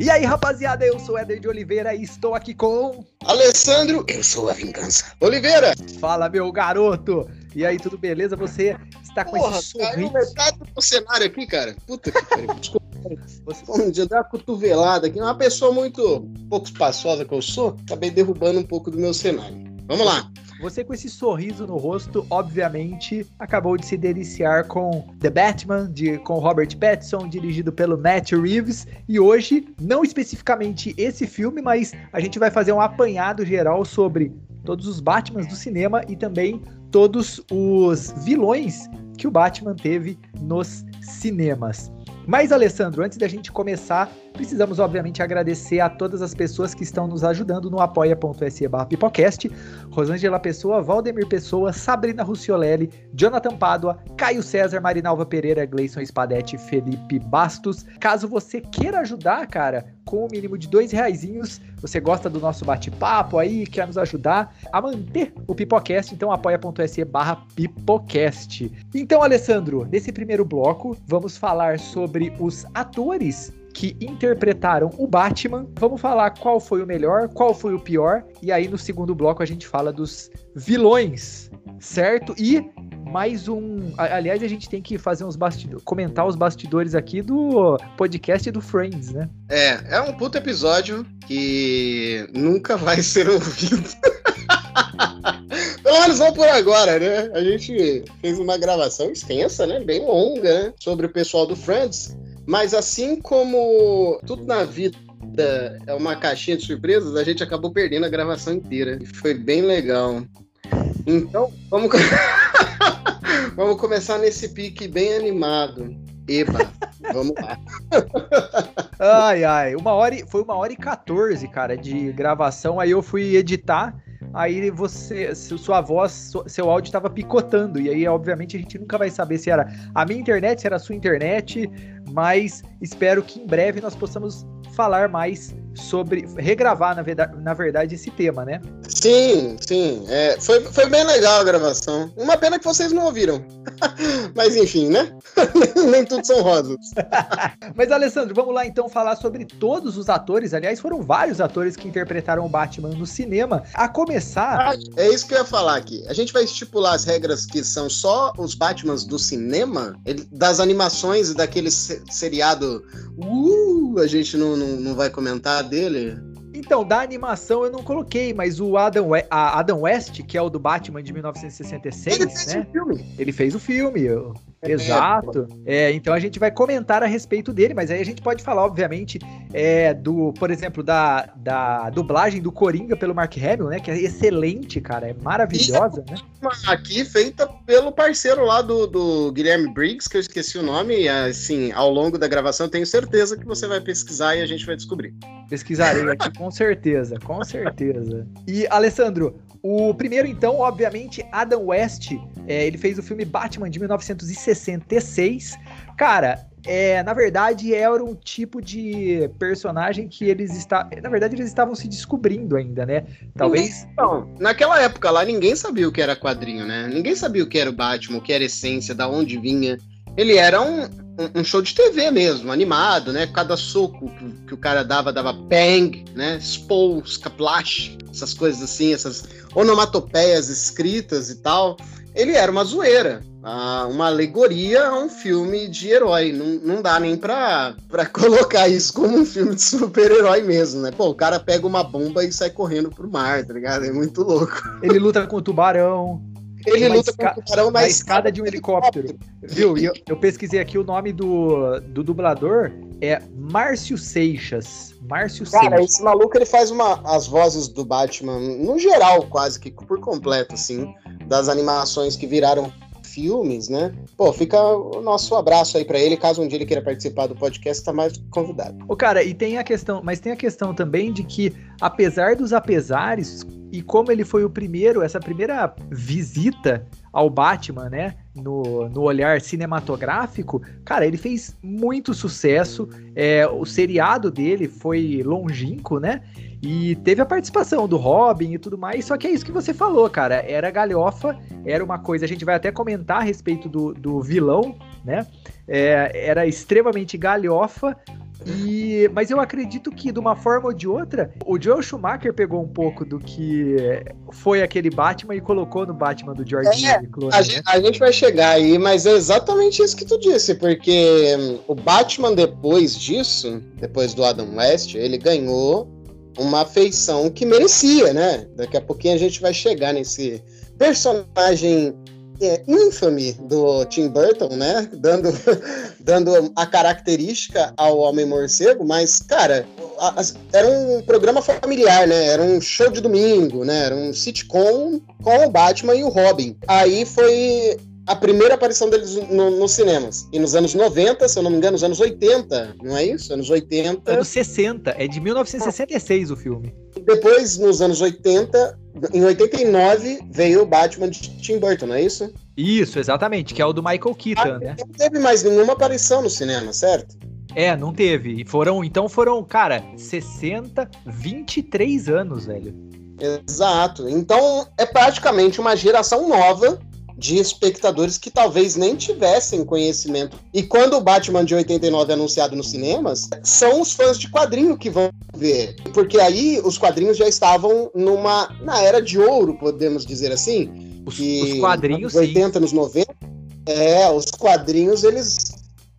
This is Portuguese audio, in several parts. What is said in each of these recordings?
E aí, rapaziada, eu sou Éder de Oliveira e estou aqui com. Alessandro, eu sou a vingança. Oliveira! Fala, meu garoto! E aí, tudo beleza? Você está com Porra, esse sorriso. metade do cenário aqui, cara. Puta que pariu. Desculpa. Você um dia deu uma cotovelada aqui. Uma pessoa muito pouco espaçosa que eu sou, acabei derrubando um pouco do meu cenário. Vamos lá. Você com esse sorriso no rosto, obviamente, acabou de se deliciar com The Batman, de, com Robert Pattinson, dirigido pelo Matt Reeves. E hoje, não especificamente esse filme, mas a gente vai fazer um apanhado geral sobre todos os Batmans do cinema e também todos os vilões que o Batman teve nos cinemas. Mas, Alessandro, antes da gente começar, precisamos, obviamente, agradecer a todas as pessoas que estão nos ajudando no apoia.se Pipocast. Rosângela Pessoa, Valdemir Pessoa, Sabrina Russiolelli, Jonathan Pádua, Caio César, Marinalva Pereira, Gleison Spadetti, Felipe Bastos. Caso você queira ajudar, cara, com o mínimo de dois reaisinhos, você gosta do nosso bate-papo aí, quer nos ajudar a manter o Pipocast, então apoia.se barra Pipocast. Então, Alessandro, nesse primeiro bloco, vamos falar sobre os atores que interpretaram o Batman. Vamos falar qual foi o melhor, qual foi o pior, e aí no segundo bloco a gente fala dos vilões, certo? E mais um. Aliás, a gente tem que fazer uns bastidores, comentar os bastidores aqui do podcast do Friends, né? É, é um puto episódio que nunca vai ser ouvido. Pelo menos não por agora, né? A gente fez uma gravação extensa, né? Bem longa, né? Sobre o pessoal do Friends. Mas assim como tudo na vida é uma caixinha de surpresas, a gente acabou perdendo a gravação inteira. Foi bem legal. Então, vamos, vamos começar nesse pique bem animado. Eba, vamos lá. Ai, ai. Uma hora e, foi uma hora e 14, cara, de gravação. Aí eu fui editar. Aí você, sua voz, seu áudio estava picotando. E aí, obviamente, a gente nunca vai saber se era a minha internet, se era a sua internet. Mas espero que em breve nós possamos falar mais sobre. regravar, na verdade, na verdade esse tema, né? Sim, sim. É, foi, foi bem legal a gravação. Uma pena que vocês não ouviram. Mas enfim, né? Nem tudo são rosas. Mas, Alessandro, vamos lá então falar sobre todos os atores. Aliás, foram vários atores que interpretaram o Batman no cinema. A começar. É isso que eu ia falar aqui. A gente vai estipular as regras que são só os Batmans do cinema, ele- das animações e daquele se- seriado. Uh, a gente não, não, não vai comentar dele. Então, da animação eu não coloquei, mas o Adam, We- Adam West, que é o do Batman de 1966, Ele fez né? um filme. Ele fez o filme. eu- Exato. É, então a gente vai comentar a respeito dele, mas aí a gente pode falar, obviamente, é, do, por exemplo, da, da dublagem do Coringa pelo Mark Hamill, né? Que é excelente, cara. É maravilhosa, né? Aqui feita pelo parceiro lá do, do Guilherme Briggs, que eu esqueci o nome, e assim, ao longo da gravação eu tenho certeza que você vai pesquisar e a gente vai descobrir. Pesquisarei aqui com certeza, com certeza. E, Alessandro, o primeiro, então, obviamente, Adam West, é, ele fez o filme Batman de 1966. Cara, é, na verdade, era um tipo de personagem que eles estavam. Na verdade, eles estavam se descobrindo ainda, né? Talvez. Então, naquela época lá, ninguém sabia o que era quadrinho, né? Ninguém sabia o que era o Batman, o que era essência, da onde vinha. Ele era um, um- show de TV mesmo, animado, né? Cada soco que, que o cara dava, dava bang, né? Spol, splash, essas coisas assim, essas onomatopeias escritas e tal. Ele era uma zoeira, uma alegoria a um filme de herói. Não, não dá nem pra, pra colocar isso como um filme de super-herói mesmo, né? Pô, o cara pega uma bomba e sai correndo pro mar, tá ligado? É muito louco. Ele luta com o tubarão. Ele Uma luta com o tubarão na na escada de um helicóptero. Viu? E eu, eu pesquisei aqui o nome do, do dublador é Márcio Seixas. Márcio Cara, Seixas. esse maluco ele faz uma, as vozes do Batman, no geral, quase que por completo, assim, das animações que viraram filmes, né? Pô, fica o nosso abraço aí pra ele, caso um dia ele queira participar do podcast, tá mais convidado. Ô, cara, e tem a questão, mas tem a questão também de que, apesar dos apesares, e como ele foi o primeiro, essa primeira visita ao Batman, né? No, no olhar cinematográfico, cara, ele fez muito sucesso. É, o seriado dele foi longínquo, né? E teve a participação do Robin e tudo mais. Só que é isso que você falou, cara. Era galhofa, era uma coisa. A gente vai até comentar a respeito do, do vilão né? É, era extremamente galhofa, e, mas eu acredito que, de uma forma ou de outra, o Joel Schumacher pegou um pouco do que foi aquele Batman e colocou no Batman do George é, Clooney, a, né? gente, a, gente vai chegar aí, mas é exatamente isso que tu disse, porque hum, o Batman depois disso, depois do Adam West, ele ganhou uma feição que merecia, né? Daqui a pouquinho a gente vai chegar nesse personagem é, infame do Tim Burton, né? Dando, dando a característica ao Homem Morcego, mas, cara, a, a, era um programa familiar, né? Era um show de domingo, né? Era um sitcom com o Batman e o Robin. Aí foi a primeira aparição deles no, nos cinemas. E nos anos 90, se eu não me engano, nos anos 80, não é isso? Anos 80. Anos 60, é de 1966 o filme. Depois, nos anos 80, em 89, veio o Batman de Tim Burton, não é isso? Isso, exatamente, que é o do Michael Keaton, ah, né? Não teve mais nenhuma aparição no cinema, certo? É, não teve. E foram, então foram, cara, 60, 23 anos, velho. Exato. Então é praticamente uma geração nova de espectadores que talvez nem tivessem conhecimento. E quando o Batman de 89 é anunciado nos cinemas, são os fãs de quadrinho que vão ver. Porque aí os quadrinhos já estavam numa na era de ouro, podemos dizer assim. Os, os quadrinhos, nos 80, sim. nos 90. É, os quadrinhos eles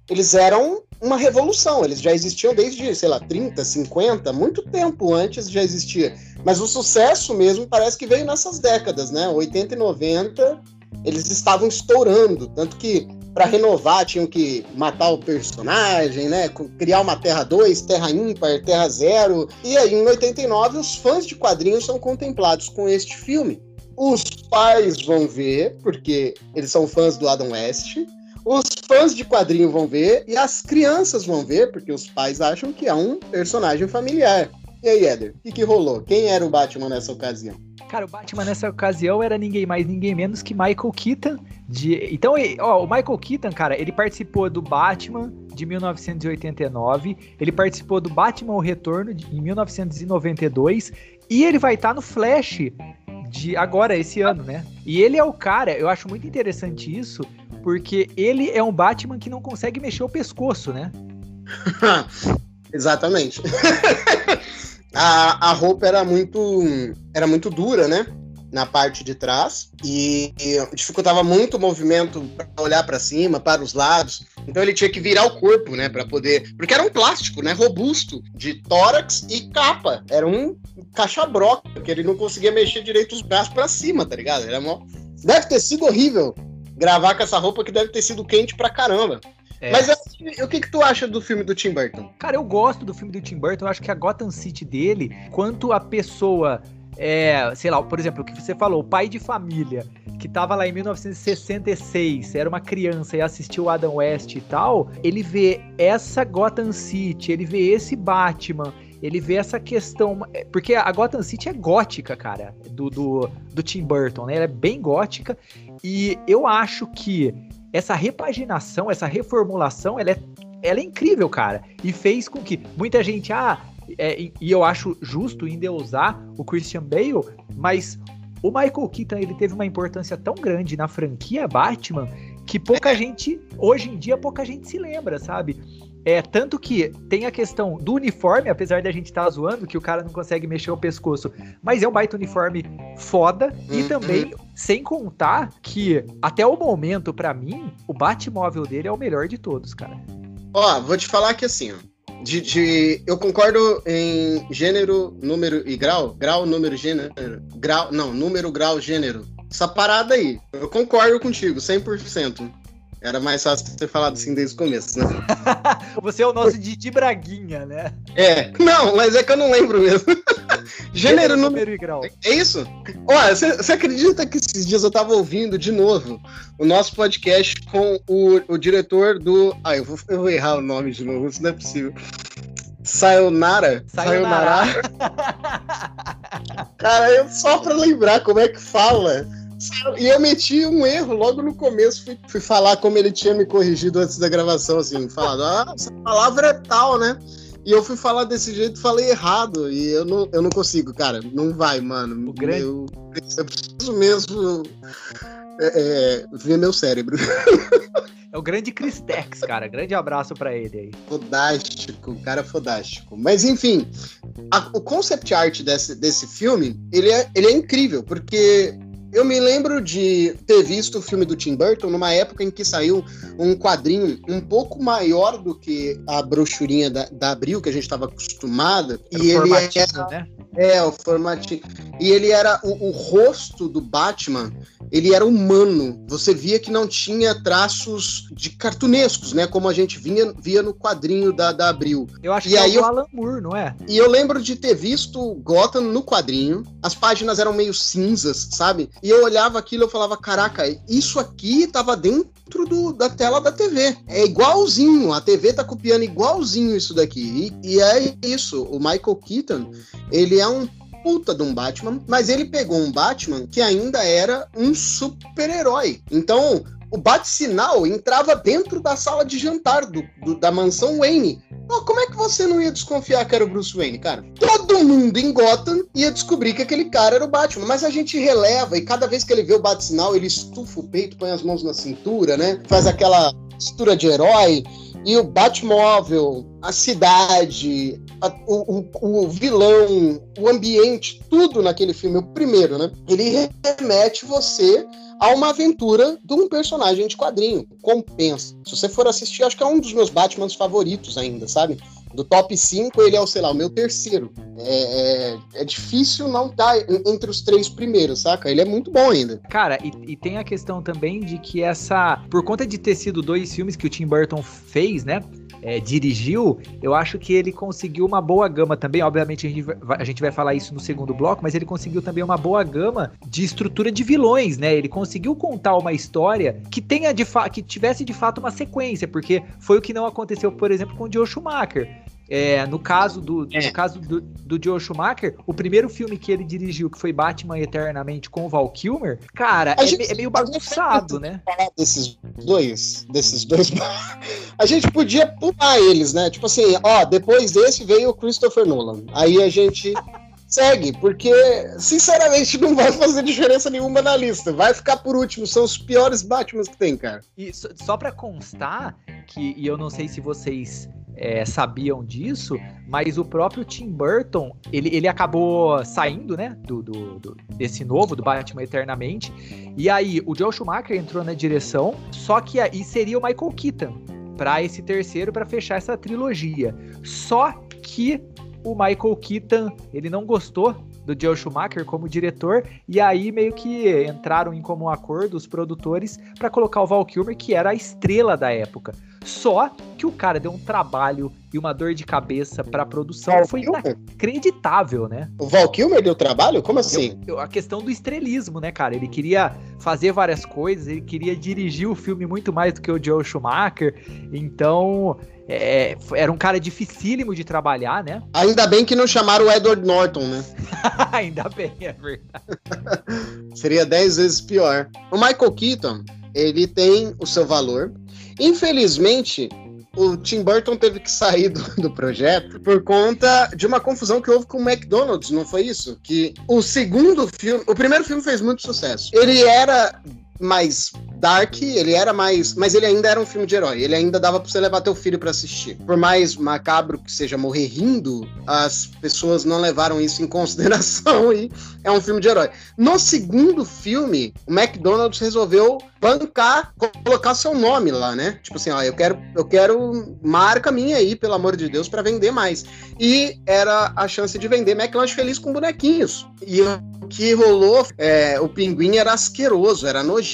eles eram uma revolução. Eles já existiam desde, sei lá, 30, 50, muito tempo antes já existia. Mas o sucesso mesmo parece que veio nessas décadas, né? 80 e 90 eles estavam estourando, tanto que para renovar tinham que matar o personagem, né? Criar uma Terra 2, Terra ímpar, Terra zero. E aí em 89 os fãs de quadrinhos são contemplados com este filme. Os pais vão ver, porque eles são fãs do Adam West. Os fãs de quadrinho vão ver e as crianças vão ver, porque os pais acham que é um personagem familiar. E aí, Éder, o que, que rolou? Quem era o Batman nessa ocasião? Cara, o Batman nessa ocasião era ninguém mais, ninguém menos que Michael Keaton. De... Então, ó, o Michael Keaton, cara, ele participou do Batman de 1989, ele participou do Batman O Retorno de, em 1992 e ele vai estar tá no Flash de agora, esse ano, né? E ele é o cara, eu acho muito interessante isso, porque ele é um Batman que não consegue mexer o pescoço, né? Exatamente. a, a roupa era muito, era muito dura, né? Na parte de trás e, e dificultava muito o movimento para olhar para cima, para os lados. Então ele tinha que virar o corpo, né, para poder, porque era um plástico, né, robusto, de tórax e capa. Era um caixa-broca, porque ele não conseguia mexer direito os braços para cima, tá ligado? Era mó... Deve ter sido horrível gravar com essa roupa que deve ter sido quente pra caramba. É. Mas o que, que tu acha do filme do Tim Burton? Cara, eu gosto do filme do Tim Burton. Eu acho que a Gotham City dele, quanto a pessoa é, sei lá, por exemplo, o que você falou, o pai de família, que tava lá em 1966, era uma criança e assistiu Adam West e tal, ele vê essa Gotham City, ele vê esse Batman, ele vê essa questão. Porque a Gotham City é gótica, cara, do, do, do Tim Burton, né? Ela é bem gótica. E eu acho que essa repaginação, essa reformulação, ela é, ela é incrível, cara. E fez com que muita gente, ah, é, e eu acho justo endeusar o Christian Bale, mas o Michael Keaton ele teve uma importância tão grande na franquia Batman que pouca gente, hoje em dia, pouca gente se lembra, sabe? É, tanto que tem a questão do uniforme, apesar da gente estar tá zoando que o cara não consegue mexer o pescoço, mas é um baita uniforme foda. E uhum. também, sem contar que, até o momento, para mim, o Batmóvel dele é o melhor de todos, cara. Ó, vou te falar que assim. De, de, eu concordo em gênero, número e grau. Grau, número, gênero. Grau, não, número, grau, gênero. Essa parada aí. Eu concordo contigo, 100%. Era mais fácil ter falado assim desde o começo, né? Você é o nosso Didi Braguinha, né? É. Não, mas é que eu não lembro mesmo. Gênero, número e grau. É isso? Olha, você acredita que esses dias eu tava ouvindo de novo o nosso podcast com o, o diretor do. Ah, eu vou, eu vou errar o nome de novo, isso não é possível. Sayonara? Sayonara. Sayonara. Cara, eu, só pra lembrar como é que fala. E eu meti um erro logo no começo. Fui, fui, falar como ele tinha me corrigido antes da gravação, assim, falando, ah, essa palavra é tal, né? E eu fui falar desse jeito, falei errado. E eu não, eu não consigo, cara. Não vai, mano. O grande... eu, eu preciso mesmo é, ver meu cérebro. É o grande Cristex, cara. Grande abraço para ele aí. Fodástico, cara fodástico. Mas enfim, a, o concept art desse, desse filme, ele é, ele é incrível, porque eu me lembro de ter visto o filme do Tim Burton numa época em que saiu um quadrinho um pouco maior do que a brochurinha da, da Abril, que a gente estava acostumada. Era e ele era, né? É, o formatinho. E ele era o, o, rosto do Batman, ele era humano. Você via que não tinha traços de cartunescos, né? Como a gente vinha, via no quadrinho da, da Abril. Eu acho e que aí é o Alan Moore, não é? E eu lembro de ter visto Gotham no quadrinho. As páginas eram meio cinzas, sabe? E eu olhava aquilo e falava: caraca, isso aqui tava dentro do, da tela da TV. É igualzinho, a TV tá copiando igualzinho isso daqui. E, e é isso. O Michael Keaton, ele é um puta de um Batman, mas ele pegou um Batman que ainda era um super-herói. Então, o bate-sinal entrava dentro da sala de jantar do, do, da mansão Wayne. Pô, como é que você não ia desconfiar que era o Bruce Wayne, cara? Todo mundo em Gotham ia descobrir que aquele cara era o Batman, mas a gente releva e cada vez que ele vê o bate-sinal, ele estufa o peito, põe as mãos na cintura, né? Faz aquela mistura de herói e o Batmóvel, a cidade, a, o, o, o, vilão, o ambiente, tudo naquele filme, o primeiro, né? Ele remete você a uma aventura de um personagem de quadrinho. Compensa. Se você for assistir, acho que é um dos meus Batmans favoritos ainda, sabe? Do top 5, ele é o, sei lá, o meu terceiro. É, é, é difícil não estar tá entre os três primeiros, saca? Ele é muito bom ainda. Cara, e, e, tem a questão também de que essa. Por conta de ter sido dois filmes que o Tim Burton fez, né? É, dirigiu, eu acho que ele conseguiu uma boa gama também. Obviamente, a gente, vai, a gente vai falar isso no segundo bloco, mas ele conseguiu também uma boa gama de estrutura de vilões, né? Ele conseguiu contar uma história que tenha de que tivesse de fato uma sequência, porque foi o que não aconteceu, por exemplo, com o Joe Schumacher. É, no caso, do, é. no caso do, do Joe Schumacher, o primeiro filme que ele dirigiu, que foi Batman Eternamente com o Val Kilmer, cara, é, gente, é, meio bagunçado, né? Falar desses dois, desses dois. a gente podia pular eles, né? Tipo assim, ó, depois desse veio o Christopher Nolan. Aí a gente segue, porque sinceramente não vai fazer diferença nenhuma na lista. Vai ficar por último, são os piores Batmans que tem, cara. E só, só para constar que e eu não sei se vocês é, sabiam disso, mas o próprio Tim Burton, ele, ele acabou saindo, né, do, do, do, desse novo, do Batman Eternamente, e aí o Joe Schumacher entrou na direção, só que aí seria o Michael Keaton para esse terceiro, para fechar essa trilogia. Só que o Michael Keaton, ele não gostou do Joe Schumacher como diretor, e aí meio que entraram em comum acordo os produtores para colocar o Val Kilmer, que era a estrela da época. Só que o cara deu um trabalho e uma dor de cabeça pra produção. Val foi Kilmer? inacreditável, né? O Val Kilmer deu trabalho? Como assim? Eu, eu, a questão do estrelismo, né, cara? Ele queria fazer várias coisas, ele queria dirigir o filme muito mais do que o Joe Schumacher. Então, é, era um cara dificílimo de trabalhar, né? Ainda bem que não chamaram o Edward Norton, né? Ainda bem, é verdade. Seria dez vezes pior. O Michael Keaton, ele tem o seu valor. Infelizmente, o Tim Burton teve que sair do, do, projeto por conta de uma confusão que houve com o McDonald's, não foi isso? Que o segundo filme, o primeiro filme fez muito sucesso. Ele era mais dark, ele era mais. Mas ele ainda era um filme de herói. Ele ainda dava pra você levar teu filho para assistir. Por mais macabro que seja morrer rindo, as pessoas não levaram isso em consideração e é um filme de herói. No segundo filme, o McDonald's resolveu bancar, colocar seu nome lá, né? Tipo assim, ó, eu quero, eu quero marca minha aí, pelo amor de Deus, para vender mais. E era a chance de vender McLanche Feliz com bonequinhos. E o que rolou, é, o pinguim era asqueroso, era nojento,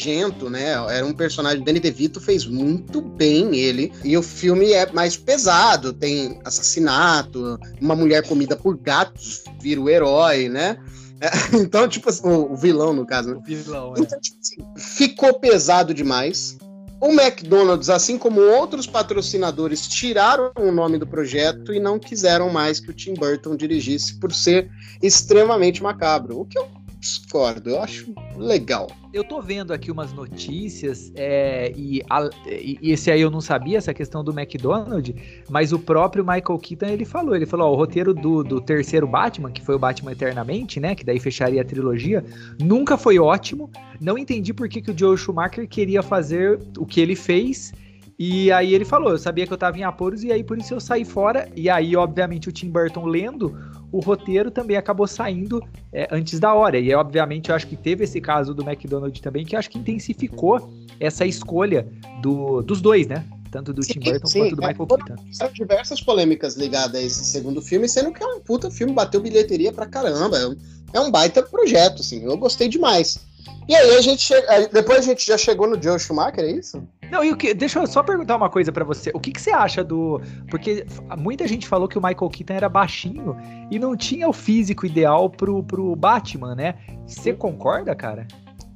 né? Era um personagem, Danny DeVito fez muito bem ele. E o filme é mais pesado, tem assassinato, uma mulher comida por gatos vira o herói, né? É, então, tipo assim, o, vilão, no caso, né? O vilão, é. Então, tipo assim, ficou pesado demais. O McDonald's, assim como outros patrocinadores, tiraram o nome do projeto e não quiseram mais que o Tim Burton dirigisse por ser extremamente macabro. O que eu discordo, eu acho legal. Eu tô vendo aqui umas notícias, é, e, a, e, esse aí eu não sabia, essa questão do McDonald's, mas o próprio Michael Keaton, ele falou, ele falou, ó, o roteiro do, do terceiro Batman, que foi o Batman Eternamente, né, que daí fecharia a trilogia, nunca foi ótimo, não entendi por que, que o Joe Schumacher queria fazer o que ele fez, e aí ele falou, eu sabia que eu tava em apuros e aí por isso eu saí fora. E aí, obviamente, o Tim Burton lendo o roteiro também acabou saindo é, antes da hora. E obviamente eu acho que teve esse caso do McDonald's também, que acho que intensificou essa escolha do, dos dois, né? Tanto do sim, Tim Burton sim, quanto do é, Michael Keaton. São diversas polêmicas ligadas a esse segundo filme, sendo que é um puta filme, bateu bilheteria pra caramba. É um, é um baita projeto, assim. Eu gostei demais. E aí a gente chega, depois a gente já chegou no Joe Schumacher, é isso? Não, e o que, deixa eu só perguntar uma coisa para você. O que, que você acha do. Porque muita gente falou que o Michael Keaton era baixinho e não tinha o físico ideal pro, pro Batman, né? Você concorda, cara?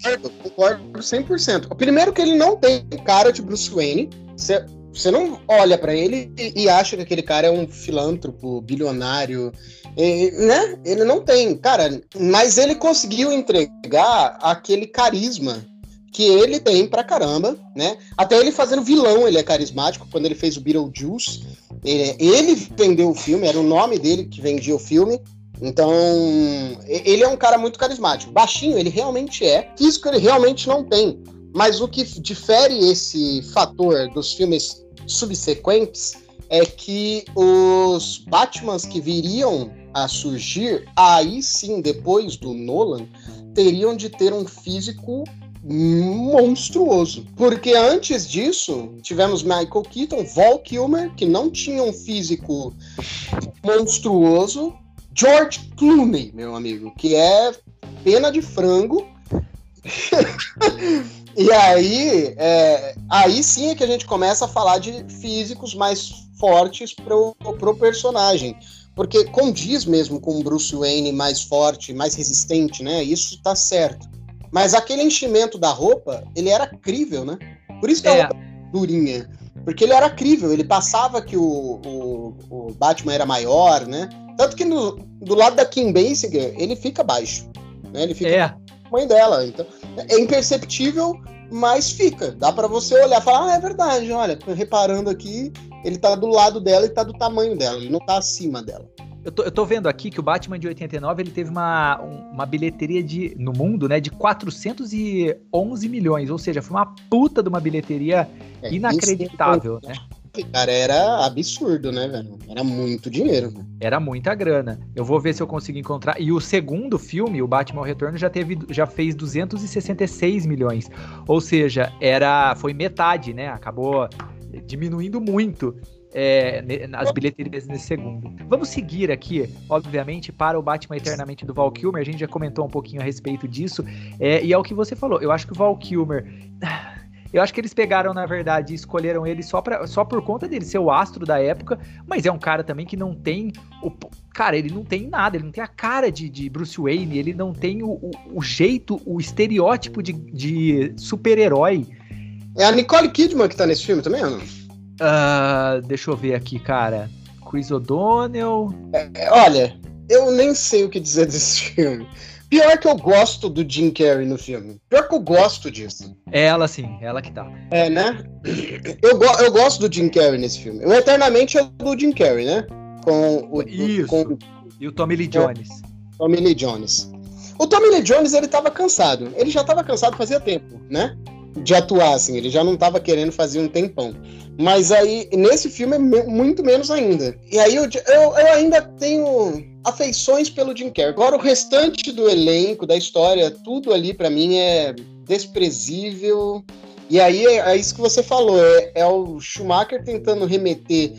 Eu concordo 100%. Primeiro que ele não tem cara de Bruce Wayne. Você, você não olha para ele e, e, acha que aquele cara é um filântropo, bilionário, e, né? Ele não tem, cara. Mas ele conseguiu entregar aquele carisma que ele tem pra caramba, né? Até ele fazendo vilão, ele é carismático. Quando ele fez o Beetlejuice, ele, ele vendeu o filme, era o nome dele que vendia o filme. Então, ele é um cara muito carismático. Baixinho, ele realmente é. Físico, ele realmente não tem. Mas o que difere esse fator dos filmes subsequentes é que os Batmans que viriam a surgir, aí sim, depois do Nolan, teriam de ter um físico monstruoso. Porque antes disso, tivemos Michael Keaton, Val Kilmer, que não tinha um físico monstruoso, George Clooney, meu amigo, que é pena de frango. e aí, é, aí sim é que a gente começa a falar de físicos mais fortes pro, pro personagem. Porque condiz mesmo com o Bruce Wayne mais forte, mais resistente, né? Isso tá certo. Mas aquele enchimento da roupa, ele era crível, né? Por isso que é. a roupa durinha. Porque ele era crível, ele passava que o, o, o Batman era maior, né? Tanto que no, do lado da Kim Basinger, ele fica baixo. Né? Ele fica é. mãe dela. Então, é imperceptível, mas fica. Dá para você olhar e falar, ah, é verdade, olha, reparando aqui, ele tá do lado dela e tá do tamanho dela, ele não tá acima dela. Eu tô, eu tô vendo aqui que o Batman de 89 ele teve uma, uma bilheteria de, no mundo, né, de 411 milhões, ou seja, foi uma puta de uma bilheteria é, inacreditável, né? Cara, era absurdo, né, velho? Era muito dinheiro. Era muita grana. Eu vou ver se eu consigo encontrar. E o segundo filme, o Batman Retorno, já teve, já fez 266 milhões. Ou seja, era, foi metade, né? Acabou diminuindo muito é, as bilheterias nesse segundo. Vamos seguir aqui, obviamente, para o Batman Eternamente do Val Kilmer. A gente já comentou um pouquinho a respeito disso. É, e é o que você falou. Eu acho que o Val Kilmer. Eu acho que eles pegaram, na verdade, e escolheram ele só, pra, só por conta dele ser o astro da época, mas é um cara também que não tem. O, cara, ele não tem nada, ele não tem a cara de, de Bruce Wayne, ele não tem o, o, o jeito, o estereótipo de, de super-herói. É a Nicole Kidman que tá nesse filme também, ou não? Uh, deixa eu ver aqui, cara. Chris O'Donnell. É, é, olha, eu nem sei o que dizer desse filme. Pior que eu gosto do Jim Carrey no filme. Pior que eu gosto disso. É ela sim, ela que tá. É, né? Eu, go eu gosto do Jim Carrey nesse filme. O Eternamente é do Jim Carrey, né? Com o. Isso. Com... E o Tommy Lee Jones. Tommy Lee Jones. O Tommy Lee Jones, ele tava cansado. Ele já tava cansado fazia tempo, né? De atuar, assim. Ele já não tava querendo fazer um tempão. Mas aí, nesse filme, é muito menos ainda. E aí, eu, eu, eu, ainda tenho afeições pelo Jim Carrey. Agora, o restante do elenco, da história, tudo ali para mim é desprezível. E aí, é, é, isso que você falou, é, é o Schumacher tentando remeter,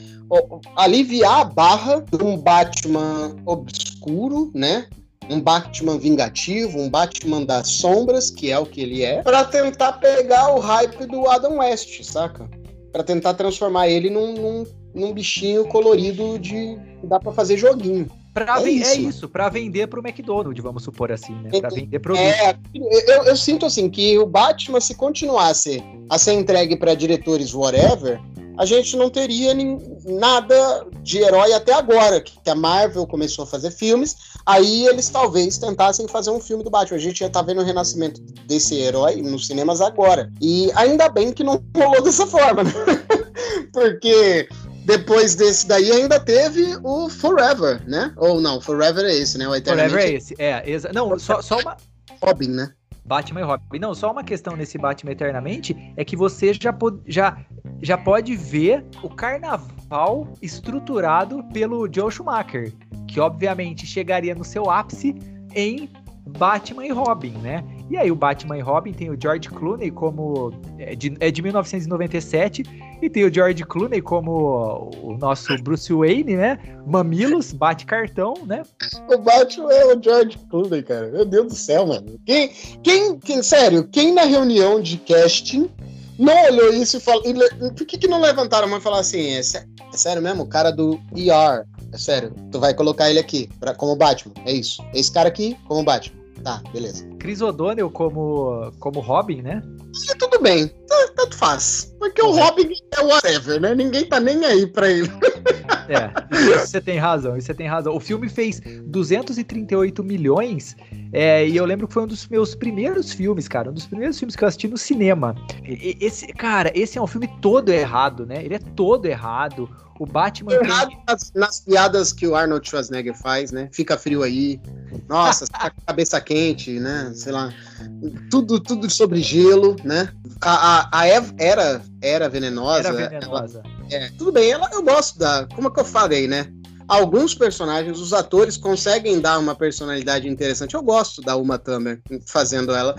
aliviar a barra de um Batman obscuro, né? um Batman vingativo, um Batman das sombras, que é o que ele é, para tentar pegar o hype do Adam West, saca? Para tentar transformar ele num, num, num, bichinho colorido de dá para fazer joguinho. Pra é, isso. é isso, para vender pro McDonald's, vamos supor assim, né? Para vender produto. É, eu, eu, sinto assim que o Batman, se continuasse a ser entregue para diretores whatever, a gente não teria nem, nada de herói até agora, que a Marvel começou a fazer filmes, aí eles talvez tentassem fazer um filme do Batman. A gente já tá vendo o renascimento desse herói nos cinemas agora. E ainda bem que não rolou dessa forma, né? Porque depois desse daí ainda teve o Forever, né? Ou não, Forever é esse, né? O Forever é esse, é. Exa... Não, só, só uma. Robin, né? Batman e Robin. Não, só uma questão nesse Batman Eternamente é que você já, já, já pode ver o carnaval estruturado pelo Joe Schumacher, que obviamente chegaria no seu ápice em Batman e Robin, né? E aí o Batman e Robin tem o George Clooney como é de, é de 1997 e tem o George Clooney como o nosso Bruce Wayne, né? Mamilos, bate cartão, né? O Batman é o George Clooney, cara. Meu Deus do céu, mano. Quem, quem, quem sério, quem na reunião de casting não olhou isso e falou. Por que, que não levantaram a mão e falaram assim? É, é, sério mesmo? O cara do ER. É sério. Tu vai colocar ele aqui pra, como Batman. É isso. Esse cara aqui como Batman. Tá, beleza. Chris O'Donnell como, como Robin, né? E tudo bem, tanto faz. Porque o Robin é whatever, né? Ninguém tá nem aí pra ele. É, você tem razão, você tem razão. O filme fez 238 milhões é, e eu lembro que foi um dos meus primeiros filmes, cara. Um dos primeiros filmes que eu assisti no cinema. Esse, cara, esse é um filme todo errado, né? Ele é todo errado. O Batman. Errado tem... nas, nas, piadas que o Arnold Schwarzenegger faz, né? Fica frio aí. Nossa, tá cabeça quente, né? Sei lá. Tudo, tudo sobre gelo, né? A, a, a Eva era, era venenosa. Era venenosa. Ela, é, tudo bem, ela, eu gosto da. Como é que eu falei, né? alguns personagens, os atores conseguem dar uma personalidade interessante. Eu gosto da Uma Thurman fazendo ela.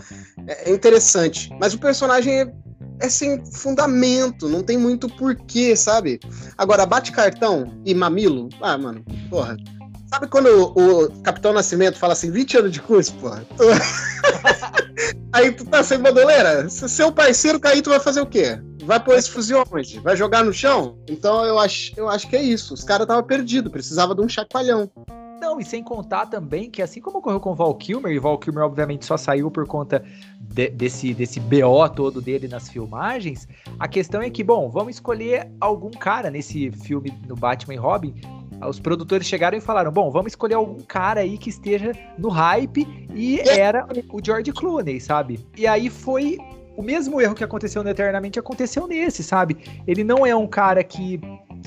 É interessante. Mas o personagem é, é sem fundamento, não tem muito porquê, sabe? Agora, bate cartão e mamilo, ah, mano, porra. Sabe quando o, o Capitão Nascimento fala assim, 20 anos de curso, porra? Aí tu tá sem bandoleira? Se seu parceiro cair, tu vai fazer o quê? Vai pôr esse fuzil onde? Vai jogar no chão? Então eu acho, eu acho que é isso. Os caras estavam perdidos, precisava de um chacoalhão. Não, e sem contar também que assim como ocorreu com Val Kilmer, e Val Kilmer obviamente só saiu por conta de, desse, desse BO todo dele nas filmagens, a questão é que, bom, vamos escolher algum cara nesse filme no Batman e Robin. Os produtores chegaram e falaram: bom, vamos escolher algum cara aí que esteja no hype, e era o George Clooney, sabe? E aí foi o mesmo erro que aconteceu no Eternamente aconteceu nesse, sabe? Ele não é um cara que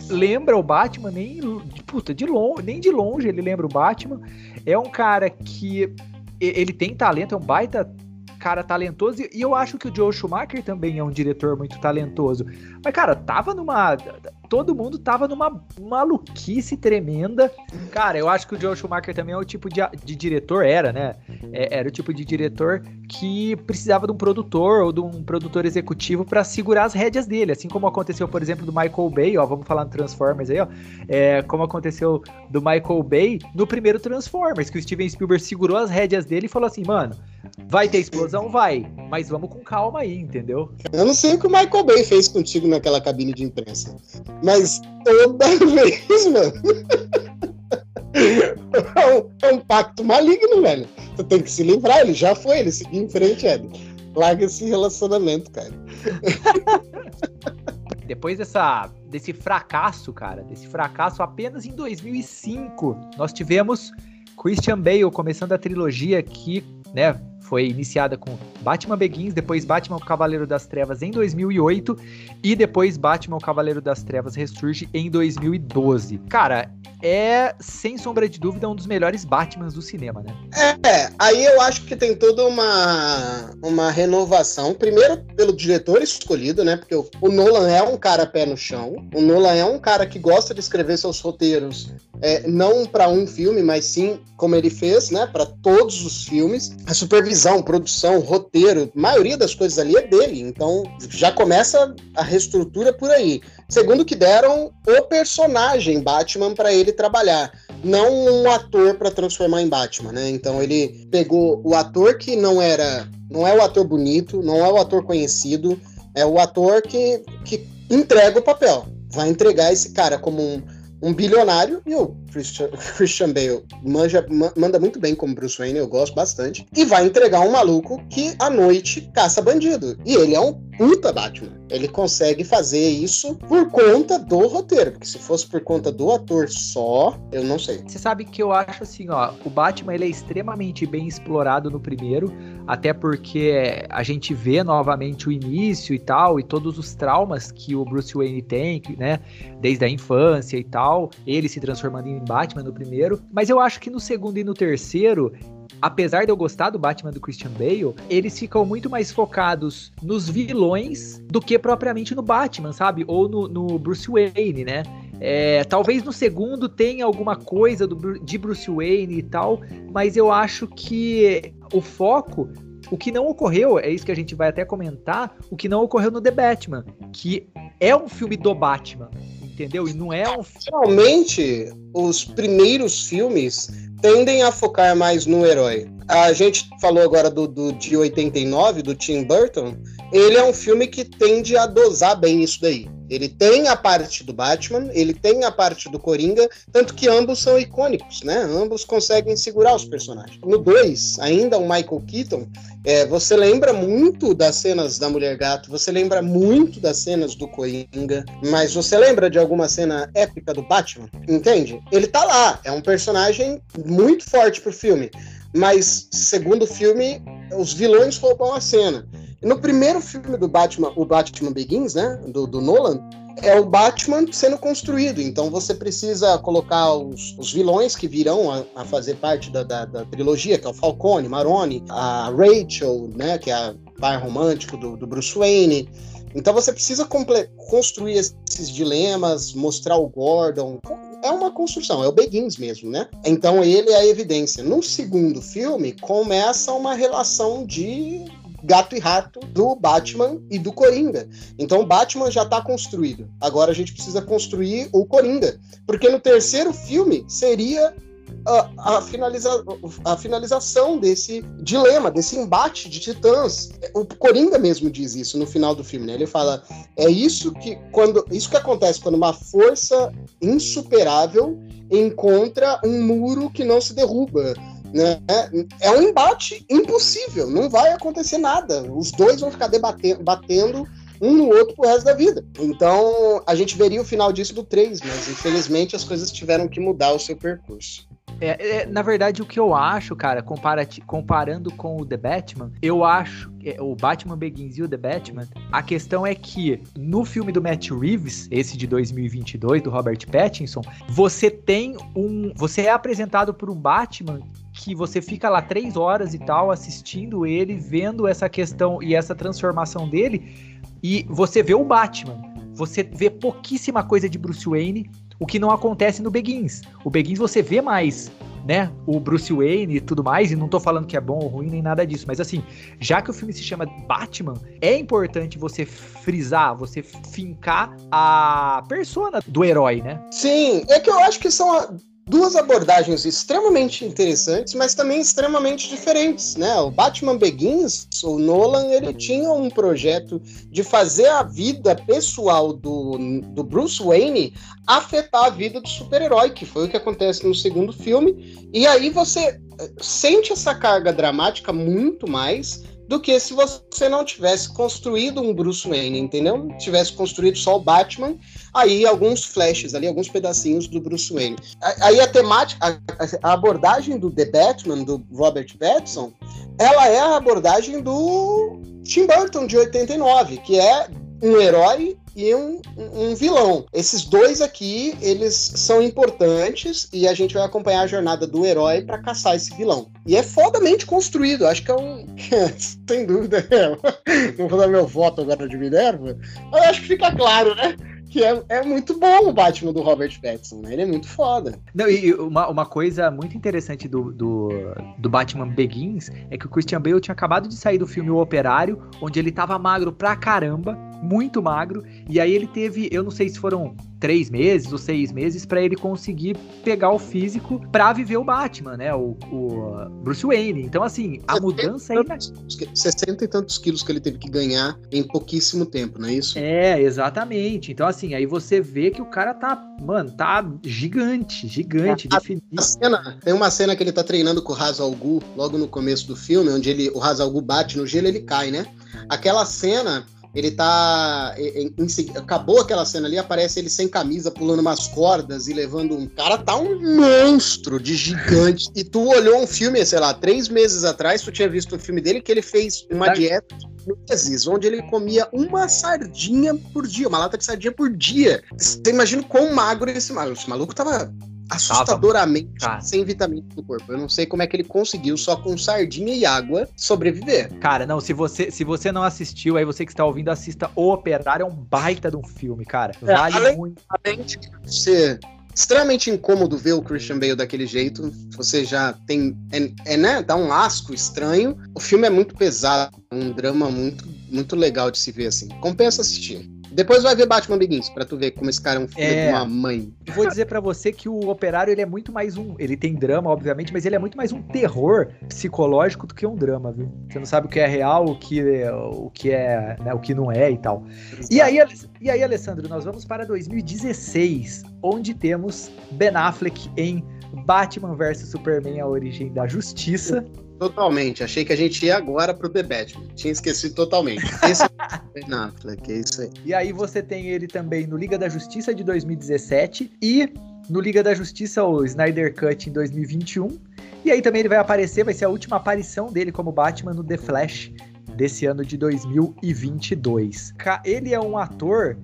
lembra o Batman nem puta, de longe, nem de longe ele lembra o Batman. É um cara que ele tem talento, é um baita cara talentoso e eu acho que o Joe Schumacher também é um diretor muito talentoso. Mas cara, tava numa todo mundo tava numa maluquice tremenda. Cara, eu acho que o Joe Schumacher também é o tipo de, de diretor, era, né? É, era o tipo de diretor que precisava de um produtor ou de um produtor executivo para segurar as rédeas dele, assim como aconteceu, por exemplo, do Michael Bay, ó, vamos falar no Transformers aí, ó, é, como aconteceu do Michael Bay no primeiro Transformers, que o Steven Spielberg segurou as rédeas dele e falou assim, mano, vai ter explosão? Vai, mas vamos com calma aí, entendeu? Eu não sei o que o Michael Bay fez contigo naquela cabine de imprensa. Mas toda vez, mano. É um, é um, pacto maligno, velho. Tu tem que se livrar, ele já foi, ele seguiu em frente, Ed. Larga esse relacionamento, cara. Depois dessa, desse fracasso, cara, desse fracasso apenas em 2005, nós tivemos Christian Bale começando a trilogia aqui, né? foi iniciada com Batman Begins, depois Batman o Cavaleiro das Trevas em 2008 e depois Batman o Cavaleiro das Trevas ressurge em 2012. Cara, é, sem sombra de dúvida, um dos melhores Batmans do cinema, né? É, aí eu acho que tem toda uma, uma renovação. Primeiro, pelo diretor escolhido, né? Porque o, o Nolan é um cara pé no chão. O Nolan é um cara que gosta de escrever seus roteiros, é, não para um filme, mas sim como ele fez, né? Para todos os filmes. A supervisão, produção, roteiro, a maioria das coisas ali é dele. Então já começa a reestrutura por aí. Segundo que deram o personagem Batman para ele trabalhar, não um ator para transformar em Batman, né? Então ele pegou o ator que não era, não é o ator bonito, não é o ator conhecido, é o ator que, que entrega o papel. Vai entregar esse cara como um, um bilionário e o Christian, Christian Bale manja, manda muito bem como Bruce Wayne, eu gosto bastante. E vai entregar um maluco que à noite caça bandido. E ele é um puta Batman. Ele consegue fazer isso por conta do roteiro, porque se fosse por conta do ator só, eu não sei. Você sabe que eu acho assim, ó, o Batman ele é extremamente bem explorado no primeiro, até porque a gente vê novamente o início e tal, e todos os traumas que o Bruce Wayne tem, né, desde a infância e tal, ele se transformando em Batman no primeiro, mas eu acho que no segundo e no terceiro apesar de eu gostar do Batman do Christian Bale, eles ficam muito mais focados nos vilões do que propriamente no Batman, sabe? Ou no, no Bruce Wayne, né? É, talvez no segundo tenha alguma coisa do, de Bruce Wayne e tal, mas eu acho que o foco o que não ocorreu, é isso que a gente vai até comentar, o que não ocorreu no The Batman, que é um filme do Batman, entendeu? E não é um. Realmente, os primeiros filmes tendem a focar mais no herói. A gente falou agora do, do de 89, do Tim Burton. Ele é um filme que tende a dosar bem isso daí. Ele tem a parte do Batman, ele tem a parte do Coringa, tanto que ambos são icônicos, né? Ambos conseguem segurar os personagens. No 2, ainda o Michael Keaton, é, você lembra muito das cenas da Mulher Gato, você lembra muito das cenas do Coringa, mas você lembra de alguma cena épica do Batman? Entende? Ele tá lá, é um personagem muito forte pro filme, mas segundo filme, os vilões roubam a cena. No primeiro filme do Batman, o Batman Begins, né, do, do Nolan, é o Batman sendo construído. Então você precisa colocar os, os vilões que virão a, a fazer parte da, da, da, trilogia, que é o Falcone, Maroni, a Rachel, né, que é a pai romântico do, do Bruce Wayne. Então você precisa construir esses dilemas, mostrar o Gordon. É uma construção, é o Begins mesmo, né? Então ele é a evidência. No segundo filme, começa uma relação de gato e rato do Batman e do Coringa. Então o Batman já está construído. Agora a gente precisa construir o Coringa. Porque no terceiro filme seria a, a, finaliza, a finalização desse dilema, desse embate de titãs. O Coringa mesmo diz isso no final do filme, né? Ele fala: é isso que quando isso que acontece quando uma força insuperável encontra um muro que não se derruba né? É um embate impossível, não vai acontecer nada. Os dois vão ficar debatendo, batendo um no outro pro resto da vida. Então, a gente veria o final disso do 3, mas infelizmente as coisas tiveram que mudar o seu percurso. É, é, na verdade, o que eu acho, cara, comparando com o The Batman, eu acho é, o Batman Begins e o The Batman, a questão é que no filme do Matt Reeves, esse de 2022 do Robert Pattinson, você tem um, você é apresentado por um Batman que você fica lá três horas e tal assistindo ele, vendo essa questão e essa transformação dele, e você vê o Batman. Você vê pouquíssima coisa de Bruce Wayne, o que não acontece no Begins. O Begins você vê mais, né, o Bruce Wayne e tudo mais, e não tô falando que é bom ou ruim nem nada disso, mas assim, já que o filme se chama Batman, é importante você frisar, você fincar a persona do herói, né? Sim, é que eu acho que são duas abordagens extremamente interessantes, mas também extremamente diferentes, né? O Batman Begins, o Nolan, ele tinha um projeto de fazer a vida pessoal do, do Bruce Wayne afetar a vida do super-herói, que foi o que acontece no segundo filme, e aí você eh, sente essa carga dramática muito mais do que se você não tivesse construído um Bruce Wayne, entendeu? Tivesse construído só o Batman, aí alguns flashes ali, alguns pedacinhos do Bruce Wayne. Aí a temática, a, abordagem do The Batman, do Robert Pattinson, ela é a abordagem do Tim Burton de 89, que é um herói e um, um, vilão. Esses dois aqui, eles são importantes e a gente vai acompanhar a jornada do herói para caçar esse vilão. E é fodamente construído, acho que é um. Sem dúvida, é. não vou dar meu voto agora de Minerva, mas acho que fica claro, né? que é, é muito bom o Batman do Robert Pattinson, né? Ele é muito foda. Não, e uma, uma coisa muito interessante do, do, do Batman Begins é que o Christian Bale tinha acabado de sair do filme O Operário, onde ele tava magro pra caramba, muito magro. E aí ele teve, eu não sei se foram três meses ou seis meses para ele conseguir pegar o físico para viver o Batman, né? O, o, Bruce Wayne. Então, assim, a mudança aí. 60 e tantos quilos que ele teve que ganhar em pouquíssimo tempo, não é isso? É, exatamente. Então, assim, aí você vê que o cara tá, mano, tá gigante, gigante, a, definido. A cena, tem uma cena que ele tá treinando com o Hazal Gu logo no começo do filme, onde ele, o Hazal Gu bate no gelo e ele cai, né? Aquela cena ele tá. Em, em, acabou aquela cena ali, aparece ele sem camisa, pulando umas cordas e levando um. Cara, tá um monstro de gigante. E tu olhou um filme, sei lá, três meses atrás, tu tinha visto um filme dele que ele fez uma dieta meses, onde ele comia uma sardinha por dia, uma lata de sardinha por dia. Você imagina quão magro esse maluco. Esse maluco tava assustadoramente Tava, sem vitamina no corpo. Eu não sei como é que ele conseguiu só com sardinha e água sobreviver. Cara, não, se você se você não assistiu, aí você que está ouvindo, assista O Operário, é um baita de um filme, cara. É, vale é, além, muito. Além de ser extremamente incômodo ver o Christian Bale daquele jeito, você já tem é, é né, dá um asco estranho. O filme é muito pesado, um drama muito muito legal de se ver assim. Compensa assistir. Depois vai ver Batman Begins, pra tu ver como esse cara é um filho é, de uma mãe. Eu vou dizer para você que o Operário, ele é muito mais um... Ele tem drama, obviamente, mas ele é muito mais um terror psicológico do que um drama, viu? Você não sabe o que é real, o que, o que é... Né, o que não é e tal. E aí, e aí, Alessandro, nós vamos para 2016, onde temos Ben Affleck em Batman vs Superman, A Origem da Justiça. Totalmente. Achei que a gente ia agora pro The Batman. Tinha esquecido totalmente. Esse é Ben Affleck, é isso aí. E aí você tem ele também no Liga da Justiça de 2017 e no Liga da Justiça, o Snyder Cut em 2021. E aí também ele vai aparecer, vai ser a última aparição dele como Batman no The Flash desse ano de 2022. Ele é um ator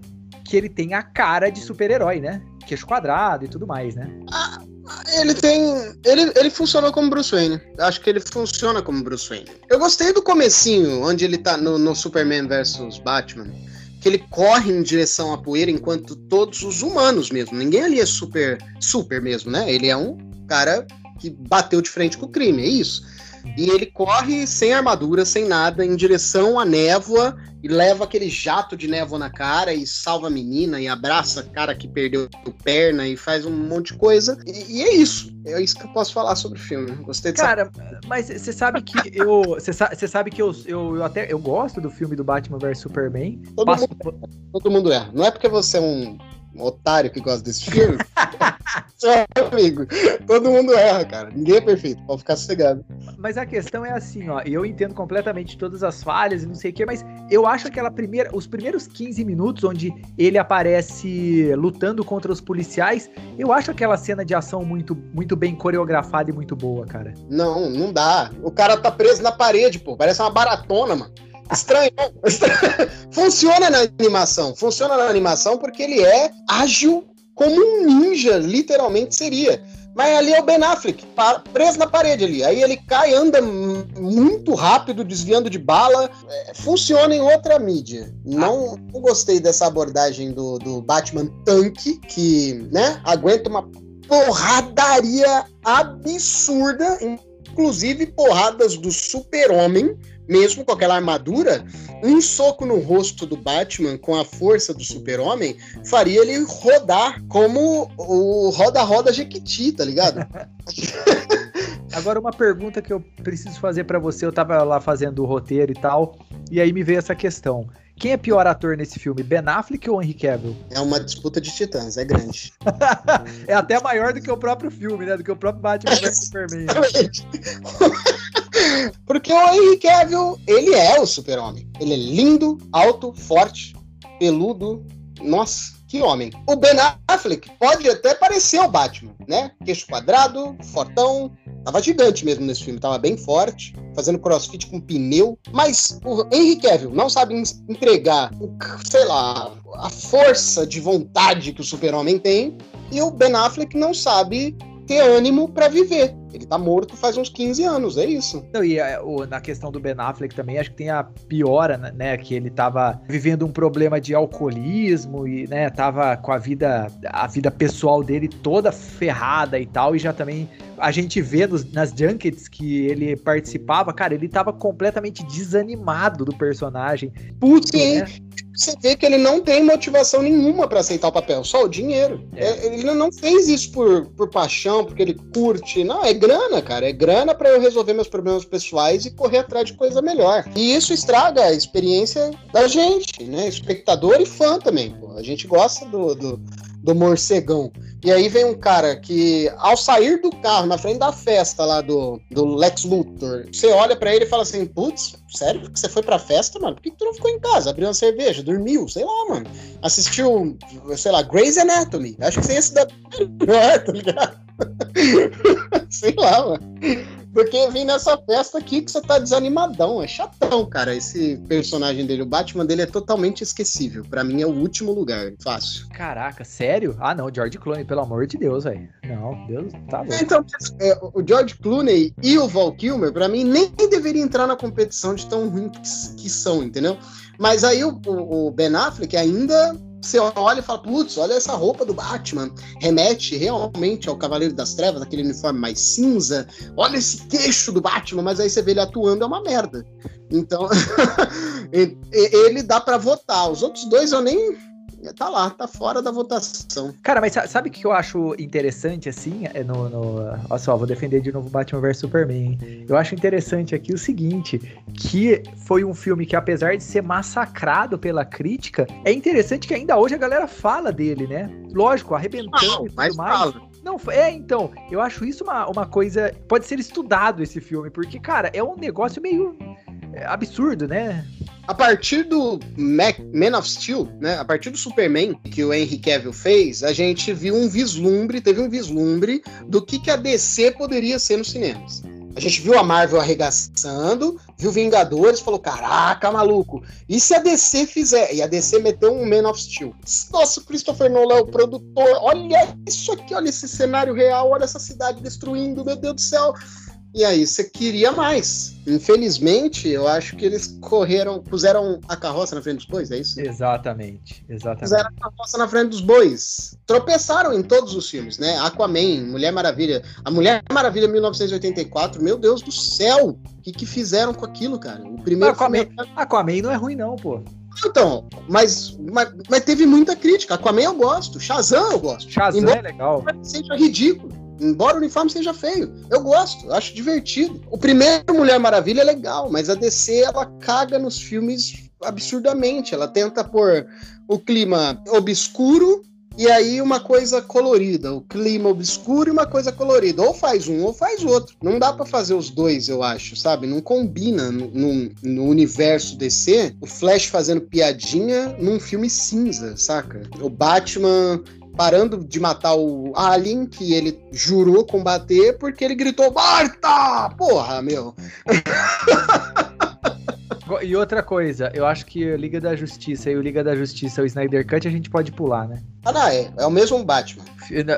que ele tem a cara de super-herói, né? Queixo quadrado e tudo mais, né? Ah, ele tem. Ele, ele funcionou como Bruce Wayne. Acho que ele funciona como Bruce Wayne. Eu gostei do comecinho, onde ele tá no, no Superman versus Batman. Que ele corre em direção à poeira enquanto todos os humanos mesmo. Ninguém ali é super, super mesmo, né? Ele é um cara que bateu de frente com o crime, é isso. E ele corre sem armadura, sem nada, em direção à névoa e leva aquele jato de névoa na cara e salva a menina e abraça a cara que perdeu perna e faz um monte de coisa. E, e é isso. É isso que eu posso falar sobre o filme. Gostei de Cara, mas você sabe que eu. Você sa sabe que eu, eu, eu, até eu gosto do filme do Batman vs Superman. Todo, Passo... mundo, todo mundo erra. Não é porque você é um um otário que gosta desse filme. Seu amigo. Todo mundo erra, cara. Ninguém é perfeito. Pode ficar sossegado. Mas a questão é assim, ó. Eu entendo completamente todas as falhas e não sei o quê, mas eu acho aquela primeira. Os primeiros 15 minutos onde ele aparece lutando contra os policiais, eu acho aquela cena de ação muito, muito bem coreografada e muito boa, cara. Não, não dá. O cara tá preso na parede, pô. Parece uma baratona, mano. Estranho, estranho. Funciona na animação. Funciona na animação porque ele é ágil como um ninja, literalmente seria. Mas ali é o Ben Affleck, preso na parede ali. Aí ele cai, anda muito rápido, desviando de bala. É, funciona em outra mídia. Não, não gostei dessa abordagem do, do Batman tanque, que né, aguenta uma porradaria absurda, inclusive porradas do super-homem mesmo com aquela armadura, um soco no rosto do Batman com a força do super-homem faria ele rodar como o roda-roda Jequiti, tá ligado? Agora, uma pergunta que eu preciso fazer para você. Eu tava lá fazendo o roteiro e tal, e aí me veio essa questão. Quem é pior ator nesse filme, Ben Affleck ou Henry Cavill? É uma disputa de titãs, é grande. é até maior do que o próprio filme, né? Do que o próprio Batman vs Superman. Porque o Henry Cavill, ele é o super-homem. Ele é lindo, alto, forte, peludo. Nossa, que homem. O Ben Affleck pode até parecer o Batman, né? Queixo quadrado, fortão. Tava gigante mesmo nesse filme, tava bem forte, fazendo crossfit com pneu. Mas o Henry Cavill não sabe entregar, sei lá, a força de vontade que o super-homem tem. E o Ben Affleck não sabe ter ânimo para viver. Ele tá morto faz uns 15 anos, é isso. Não, e é, o, na questão do Ben Affleck também, acho que tem a piora, né, né? Que ele tava vivendo um problema de alcoolismo e, né, tava com a vida, a vida pessoal dele toda ferrada e tal, e já também a gente vê nos, nas junkets que ele participava, cara, ele tava completamente desanimado do personagem. Puto, Sim. né? você vê que ele não tem motivação nenhuma para aceitar o papel, só o dinheiro. É. É, ele não fez isso por, por paixão, porque ele curte. Não, é grana, cara. É grana para eu resolver meus problemas pessoais e correr atrás de coisa melhor. E isso estraga a experiência da gente, né? Espectador e fã também. Pô. A gente gosta do, do do morcegão. E aí vem um cara que, ao sair do carro, na frente da festa lá do, do Lex Luthor, você olha para ele e fala assim: putz, sério que você foi pra festa, mano? Por que, que tu não ficou em casa? Abriu uma cerveja, dormiu, sei lá, mano. Assistiu, sei lá, Grey's Anatomy. Acho que você ia se dar melhor, tá ligado? sei lá, mano. Porque vim nessa festa aqui que você tá desanimadão. É chatão, cara. Esse personagem dele, o Batman dele é totalmente esquecível. Para mim é o último lugar. Fácil. Caraca, sério? Ah, não, George Clooney, pelo amor de Deus, velho. Não, Deus, tá louco. Então, é, o George Clooney e o Val Kilmer, pra mim, nem deveria entrar na competição de tão ruim que, que são, entendeu? Mas aí o, o Ben Affleck ainda você olha e fala, putz, olha essa roupa do Batman, remete realmente ao Cavaleiro das Trevas, aquele uniforme mais cinza, olha esse queixo do Batman, mas aí você vê ele atuando, é uma merda. Então, ele dá para votar. Os outros dois eu nem tá lá, tá fora da votação. Cara, mas sabe o que eu acho interessante, assim, é no, no... Olha só, vou defender de novo Batman vs Superman. Eu acho interessante aqui o seguinte, que foi um filme que, apesar de ser massacrado pela crítica, é interessante que ainda hoje a galera fala dele, né? Lógico, arrebentando e tudo mais. Fala. Não, é, então, eu acho isso uma, uma coisa. Pode ser estudado esse filme, porque, cara, é um negócio meio é, absurdo, né? A partir do Mac, Man of Steel, né? A partir do Superman que o Henry Cavill fez, a gente viu um vislumbre, teve um vislumbre do que, que a DC poderia ser nos cinemas. A gente viu a Marvel arregaçando, viu Vingadores, falou: caraca, maluco, e se a DC fizer? E a DC meteu um Man of Steel. Nossa, o Christopher Nolan é o produtor, olha isso aqui, olha esse cenário real, olha essa cidade destruindo, meu Deus do céu. E aí você queria mais. Infelizmente, eu acho que eles correram, puseram a carroça na frente dos bois, é isso? Exatamente, exatamente. Puseram a carroça na frente dos bois. Tropeçaram em todos os filmes, né? Aquaman, Mulher Maravilha. A Mulher Maravilha 1984, meu Deus do céu! O que, que fizeram com aquilo, cara? O primeiro Aquaman, filme... Aquaman não é ruim, não, pô. Então, mas, mas, mas, teve muita crítica. Aquaman eu gosto, Shazam eu gosto. Shazam Embora é legal. Seja ridículo. Embora o uniforme seja feio, eu gosto, eu acho divertido. O primeiro Mulher Maravilha é legal, mas a DC ela caga nos filmes absurdamente. Ela tenta pôr o clima obscuro e aí uma coisa colorida, o clima obscuro e uma coisa colorida. Ou faz um ou faz outro. Não dá para fazer os dois, eu acho, sabe? Não combina no, no, no, universo DC o Flash fazendo piadinha num filme cinza, saca? O Batman parando de matar o Alien, que ele jurou combater, porque ele gritou: Marta! Porra, meu! E outra coisa, eu acho que Liga da Justiça e o Liga da Justiça, o Snyder Cut, a gente pode pular, né? Ah, não, é. É o mesmo Batman.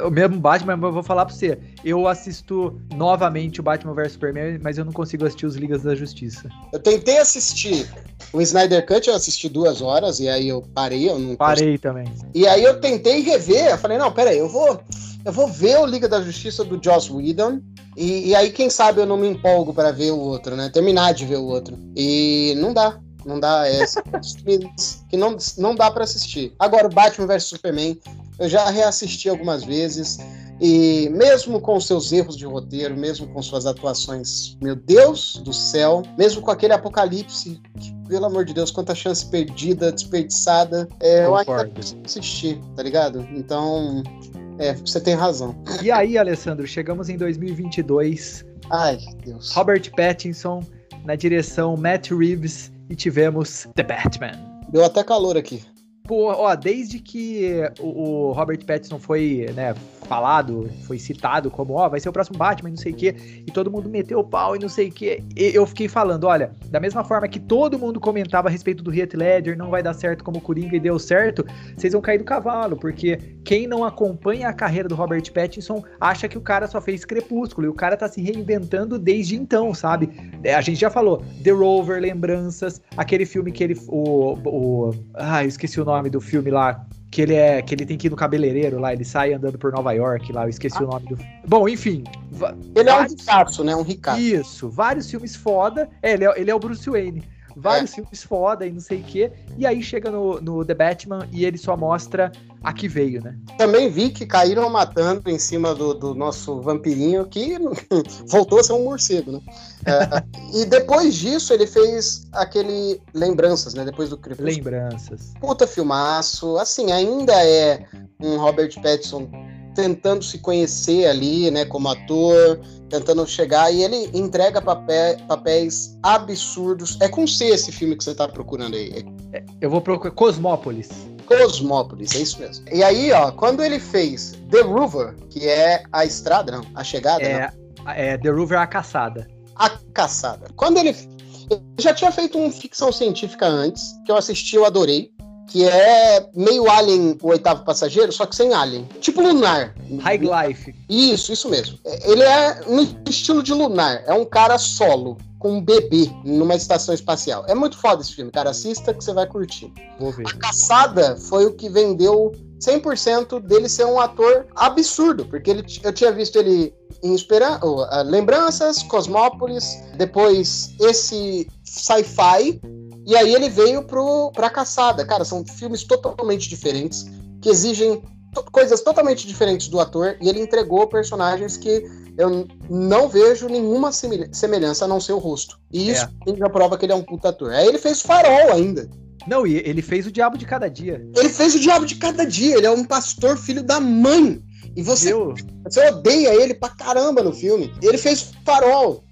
O mesmo Batman, mas eu vou falar pra você. Eu assisto novamente o Batman vs Superman, mas eu não consigo assistir os Ligas da Justiça. Eu tentei assistir o Snyder Cut, eu assisti duas horas, e aí eu parei. Eu não Parei consegui. também. E aí eu tentei rever, eu falei, não, peraí, eu vou. Eu vou ver o Liga da Justiça do Joss Whedon. E, e aí, quem sabe eu não me empolgo para ver o outro, né? Terminar de ver o outro. E não dá. Não dá. É que não, não dá para assistir. Agora, o Batman vs Superman, eu já reassisti algumas vezes. E mesmo com seus erros de roteiro, mesmo com suas atuações, meu Deus do céu, mesmo com aquele apocalipse, que, pelo amor de Deus, quanta chance perdida, desperdiçada, é, eu ainda assistir, tá ligado? Então, é, você tem razão. E aí, Alessandro, chegamos em 2022. Ai, Deus. Robert Pattinson na direção Matt Reeves e tivemos The Batman. Deu até calor aqui. Pô, ó, desde que o, o Robert Pattinson foi, né, falado, foi citado como, ó, oh, vai ser o próximo Batman, não sei o quê, e todo mundo meteu o pau e não sei o quê. E eu fiquei falando, olha, da mesma forma que todo mundo comentava a respeito do Heath Ledger, não vai dar certo como Coringa e deu certo, vocês vão cair do cavalo, porque quem não acompanha a carreira do Robert Pattinson acha que o cara só fez Crepúsculo, e o cara tá se reinventando desde então, sabe? É, a gente já falou, The Rover, Lembranças, aquele filme que ele, o, o ah, esqueci o nome do filme lá, que ele é que ele tem que ir no cabeleireiro lá, ele sai andando por Nova York lá, eu esqueci ah. o nome do. Bom, enfim. Ele vários... é um ricaço, né? Um ricaço. Isso, vários filmes foda. É, ele é, ele é o Bruce Wayne. Vários é. filmes foda e não sei o quê. E aí chega no, no The Batman e ele só mostra a que veio, né? Também vi que caíram matando em cima do, do nosso vampirinho que voltou a ser um morcego, né? É, e depois disso ele fez aquele Lembranças, né? Depois do Crepúsculo. Lembranças. Puta filmaço. Assim, ainda é um Robert Pattinson tentando se conhecer ali, né, como ator, tentando chegar, e ele entrega papé, papéis absurdos. É com C esse filme que você tá procurando aí. É, eu vou procurar Cosmópolis. Cosmópolis, é isso mesmo. E aí, ó, quando ele fez The Rover, que é a estrada, não, a chegada, é, não. é The Rover a caçada. A caçada. Quando ele eu já tinha feito uma ficção científica antes, que eu assisti, eu adorei que é meio Alien, o oitavo passageiro, só que sem Alien. Tipo Lunar. High Life. Isso, isso mesmo. Ele é no estilo de Lunar. É um cara solo, com um bebê, numa estação espacial. É muito foda esse filme, cara. Assista que você vai curtir. Vou ver. A Caçada foi o que vendeu 100% dele ser um ator absurdo, porque ele, eu tinha visto ele em Esperan uh, Lembranças, Cosmópolis, depois esse sci-fi e aí ele veio pro, pra caçada. Cara, são filmes totalmente diferentes, que exigem coisas totalmente diferentes do ator, e ele entregou personagens que eu não vejo nenhuma semelhança a não ser o rosto. E isso é. já prova que ele é um puta ator. Aí ele fez Farol ainda. Não, e ele fez o Diabo de Cada Dia. Ele fez o Diabo de Cada Dia, ele é um pastor filho da mãe. E você, você odeia ele pra caramba no filme. Ele fez Farol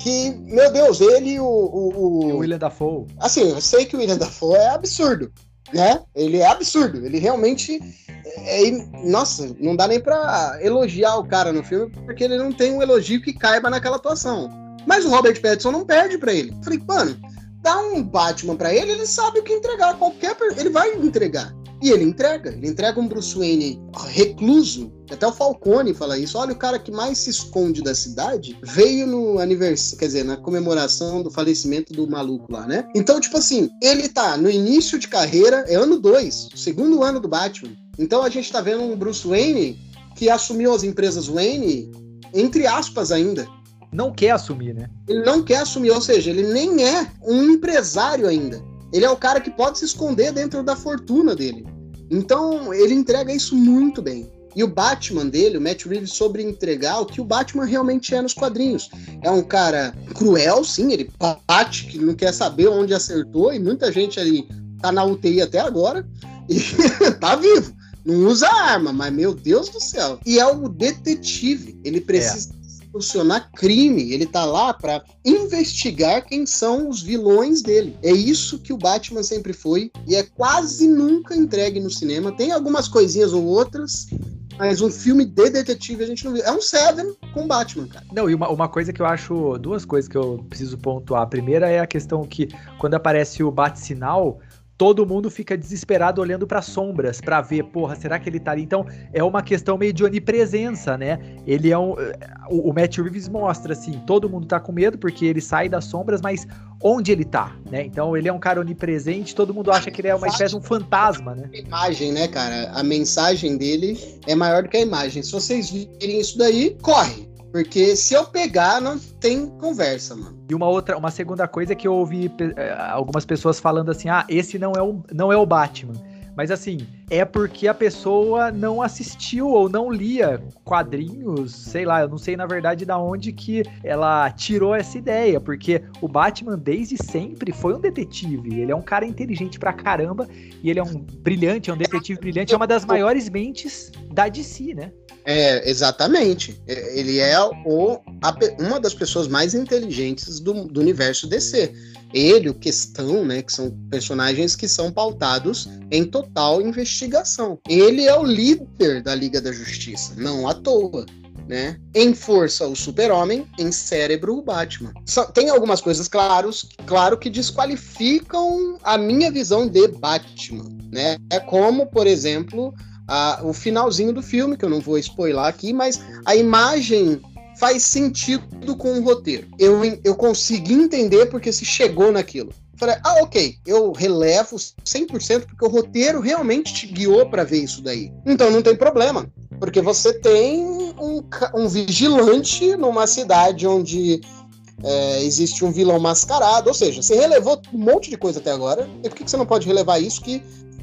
que, meu Deus, ele o, o, o... William Dafoe. Assim, eu sei que o William Dafoe é absurdo, né? Ele é absurdo, ele realmente é, é, nossa, não dá nem pra elogiar o cara no filme, porque ele não tem um elogio que caiba naquela atuação. Mas o Robert Pattinson não perde para ele. falei, mano, dá um Batman para ele, ele sabe o que entregar. Qualquer. Ele vai entregar. E ele entrega. Ele entrega um Bruce Wayne recluso. Até o Falcone fala isso. Olha, o cara que mais se esconde da cidade veio no aniversário, quer dizer, na comemoração do falecimento do maluco lá, né? Então, tipo assim, ele tá no início de carreira, é ano 2, segundo ano do Batman. Então a gente tá vendo um Bruce Wayne que assumiu as empresas Wayne, entre aspas ainda não quer assumir, né? Ele não quer assumir, ou seja, ele nem é um empresário ainda. Ele é o cara que pode se esconder dentro da fortuna dele. Então, ele entrega isso muito bem. E o Batman dele, o Matt Reeves, sobre entregar o que o Batman realmente é nos quadrinhos. É um cara cruel, sim, ele bate, que não quer saber onde acertou, e muita gente ali tá na UTI até agora, e tá vivo. Não usa arma, mas meu Deus do céu. E é o detetive. Ele precisa é solucionar crime, ele tá lá para investigar quem são os vilões dele. É isso que o Batman sempre foi e é quase nunca entregue no cinema. Tem algumas coisinhas ou outras, mas um filme de detetive a gente não viu. É um Seven com Batman, cara. Não, e uma, uma coisa que eu acho. Duas coisas que eu preciso pontuar. A primeira é a questão que, quando aparece o bate-sinal, todo mundo fica desesperado olhando para sombras para ver, porra, será que ele tá ali? Então é uma questão meio de onipresença, né? Ele é um. O, o Matt Reeves mostra assim: todo mundo tá com medo porque ele sai das sombras, mas onde ele tá, né? Então ele é um cara onipresente, todo mundo acha que ele é uma espécie de um fantasma, né? A imagem, né, cara? A mensagem dele é maior do que a imagem. Se vocês virem isso daí, corre. Porque se eu pegar, não tem conversa, mano. E uma outra, uma segunda coisa é que eu ouvi eh, algumas pessoas falando assim: ah, esse não é o, não é o Batman. Mas assim, é porque a pessoa não assistiu ou não lia quadrinhos, sei lá, eu não sei na verdade da onde que ela tirou essa ideia, porque o Batman desde sempre foi um detetive, ele é um cara inteligente pra caramba e ele é um brilhante, é um detetive brilhante, é uma das maiores mentes da DC, né? É, exatamente. É, ele é o, a, uma das pessoas mais inteligentes do, do universo DC. Ele, o Questão, né, que são personagens que são pautados em total investigação. Ele é o líder da Liga da Justiça, não à toa. Né? Em força, o Super-Homem, em cérebro, o Batman. Só, tem algumas coisas, claros, claro, que desqualificam a minha visão de Batman, né? É como, por exemplo, a, o finalzinho do filme, que eu não vou spoiler aqui, mas a imagem faz sentido com o roteiro. Eu, eu consegui entender porque se chegou naquilo. Falei, ah, ok, eu relevo 100% porque o roteiro realmente te guiou para ver isso daí. Então não tem problema, porque você tem um, um vigilante numa cidade onde é, existe um vilão mascarado, ou seja, você relevou um monte de coisa até agora, e por que, que você não pode relevar isso que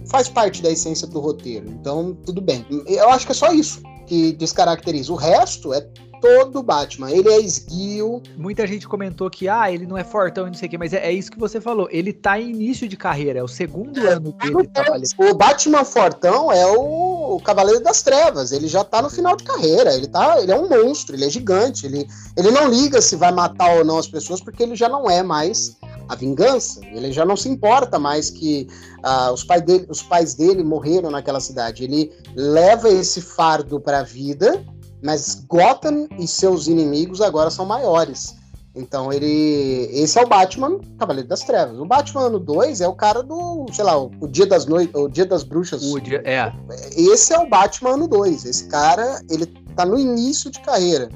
faz parte da essência do roteiro? Então, tudo bem. Eu acho que é só isso que descaracteriza. O resto é todo Batman. Ele é esguio. Muita gente comentou que, ah, ele não é fortão e não sei o quê, mas é, é, isso que você falou. Ele tá em início de carreira, é o segundo é, ano dele trabalhando. O Batman fortão é o, o, Cavaleiro das Trevas. Ele já tá no final de carreira. Ele, tá, ele é um monstro, ele é gigante. Ele, ele não liga se vai matar ou não as pessoas, porque ele já não é mais a vingança. Ele já não se importa mais que uh, os, pai dele, os pais dele morreram naquela cidade. Ele leva esse fardo para a vida mas Gotham e seus inimigos agora são maiores. Então ele. Esse é o Batman Cavaleiro das Trevas. O Batman ano 2 é o cara do, sei lá, o Dia das Noites, o Dia das Bruxas. O dia, é. Esse é o Batman ano 2. Esse cara, ele tá no início de carreira.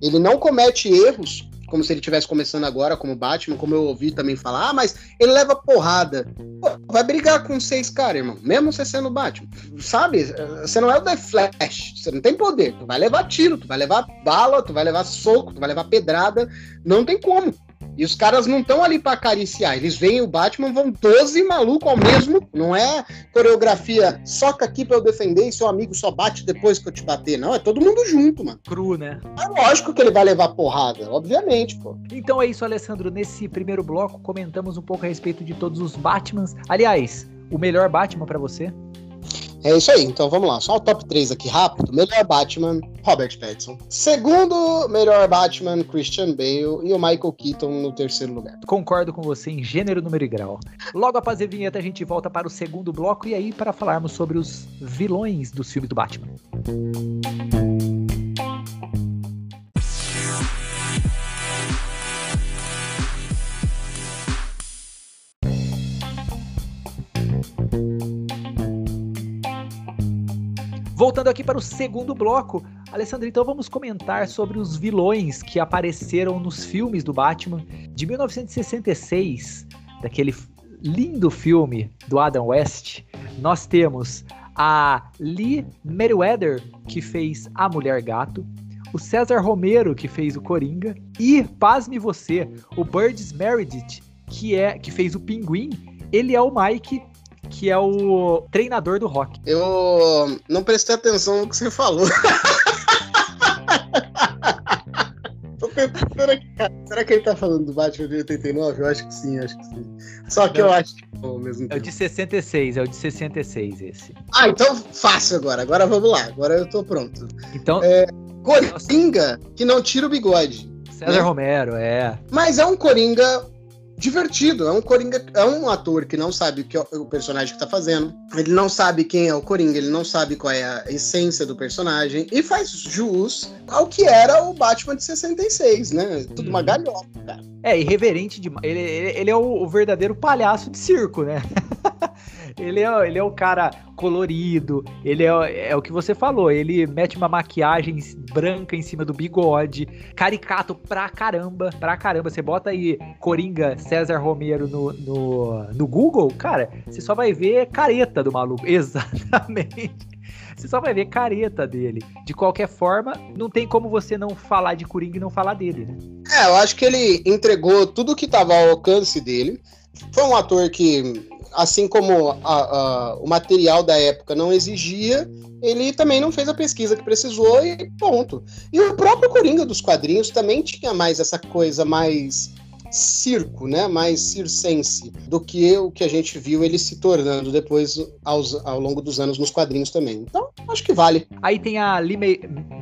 Ele não comete erros como se ele estivesse começando agora como Batman, como eu ouvi também falar, ah, mas ele leva porrada. Pô, vai brigar com seis caras, irmão, mesmo você sendo Batman. Sabe? Você não é o The Flash, você não tem poder. Tu vai levar tiro, tu vai levar bala, tu vai levar soco, tu vai levar pedrada, não tem como. E os caras não estão ali para acariciar. Eles veem o Batman, vão 12 malucos ao mesmo. Não é coreografia, soca aqui para eu defender e seu amigo só bate depois que eu te bater. Não, é todo mundo junto, mano. Cru, né? É lógico que ele vai levar porrada, obviamente, pô. Então é isso, Alessandro. Nesse primeiro bloco, comentamos um pouco a respeito de todos os Batmans. Aliás, o melhor Batman para você? É isso aí, então vamos lá. Só o top 3 aqui rápido. Melhor Batman, Robert Pattinson. Segundo melhor Batman, Christian Bale. E o Michael Keaton no terceiro lugar. Concordo com você em gênero, número e grau. Logo após a vinheta, a gente volta para o segundo bloco e aí para falarmos sobre os vilões dos filmes do Batman. Voltando aqui para o segundo bloco, Alessandro, então vamos comentar sobre os vilões que apareceram nos filmes do Batman de 1966, daquele lindo filme do Adam West. Nós temos a Lee Meriwether, que fez A Mulher Gato, o César Romero, que fez o Coringa, e, pasme você, o Burgess Meredith, que, é, que fez o Pinguim, ele é o Mike que é o treinador do rock. Eu não prestei atenção no que você falou. será, que, será que ele tá falando do Batman de 89? Eu acho que sim, acho que sim. Só que não, eu acho que é o mesmo tempo. É o de 66, é o de 66 esse. Ah, então fácil agora. Agora vamos lá. Agora eu tô pronto. Então. É, Coringa que não tira o bigode. César né? Romero, é. Mas é um Coringa divertido. É um Coringa, é um ator que não sabe o que é o personagem que tá fazendo. Ele não sabe quem é o Coringa, ele não sabe qual é a essência do personagem e faz jus ao que era o Batman de 66, né? Tudo uma uhum. galhofa, cara. É, irreverente demais. Ele, ele, ele é o, o verdadeiro palhaço de circo, né? Ele é, ele é o cara colorido, ele é, é o que você falou, ele mete uma maquiagem branca em cima do bigode, caricato pra caramba, pra caramba. Você bota aí Coringa César Romero no, no, no Google, cara, você só vai ver careta do maluco. Exatamente. Você só vai ver careta dele. De qualquer forma, não tem como você não falar de Coringa e não falar dele, né? É, eu acho que ele entregou tudo que estava ao alcance dele. Foi um ator que assim como a, a, o material da época não exigia, ele também não fez a pesquisa que precisou e ponto. E o próprio Coringa dos quadrinhos também tinha mais essa coisa mais circo, né, mais circense do que o que a gente viu ele se tornando depois aos, ao longo dos anos nos quadrinhos também. Então, acho que vale. Aí tem a Lee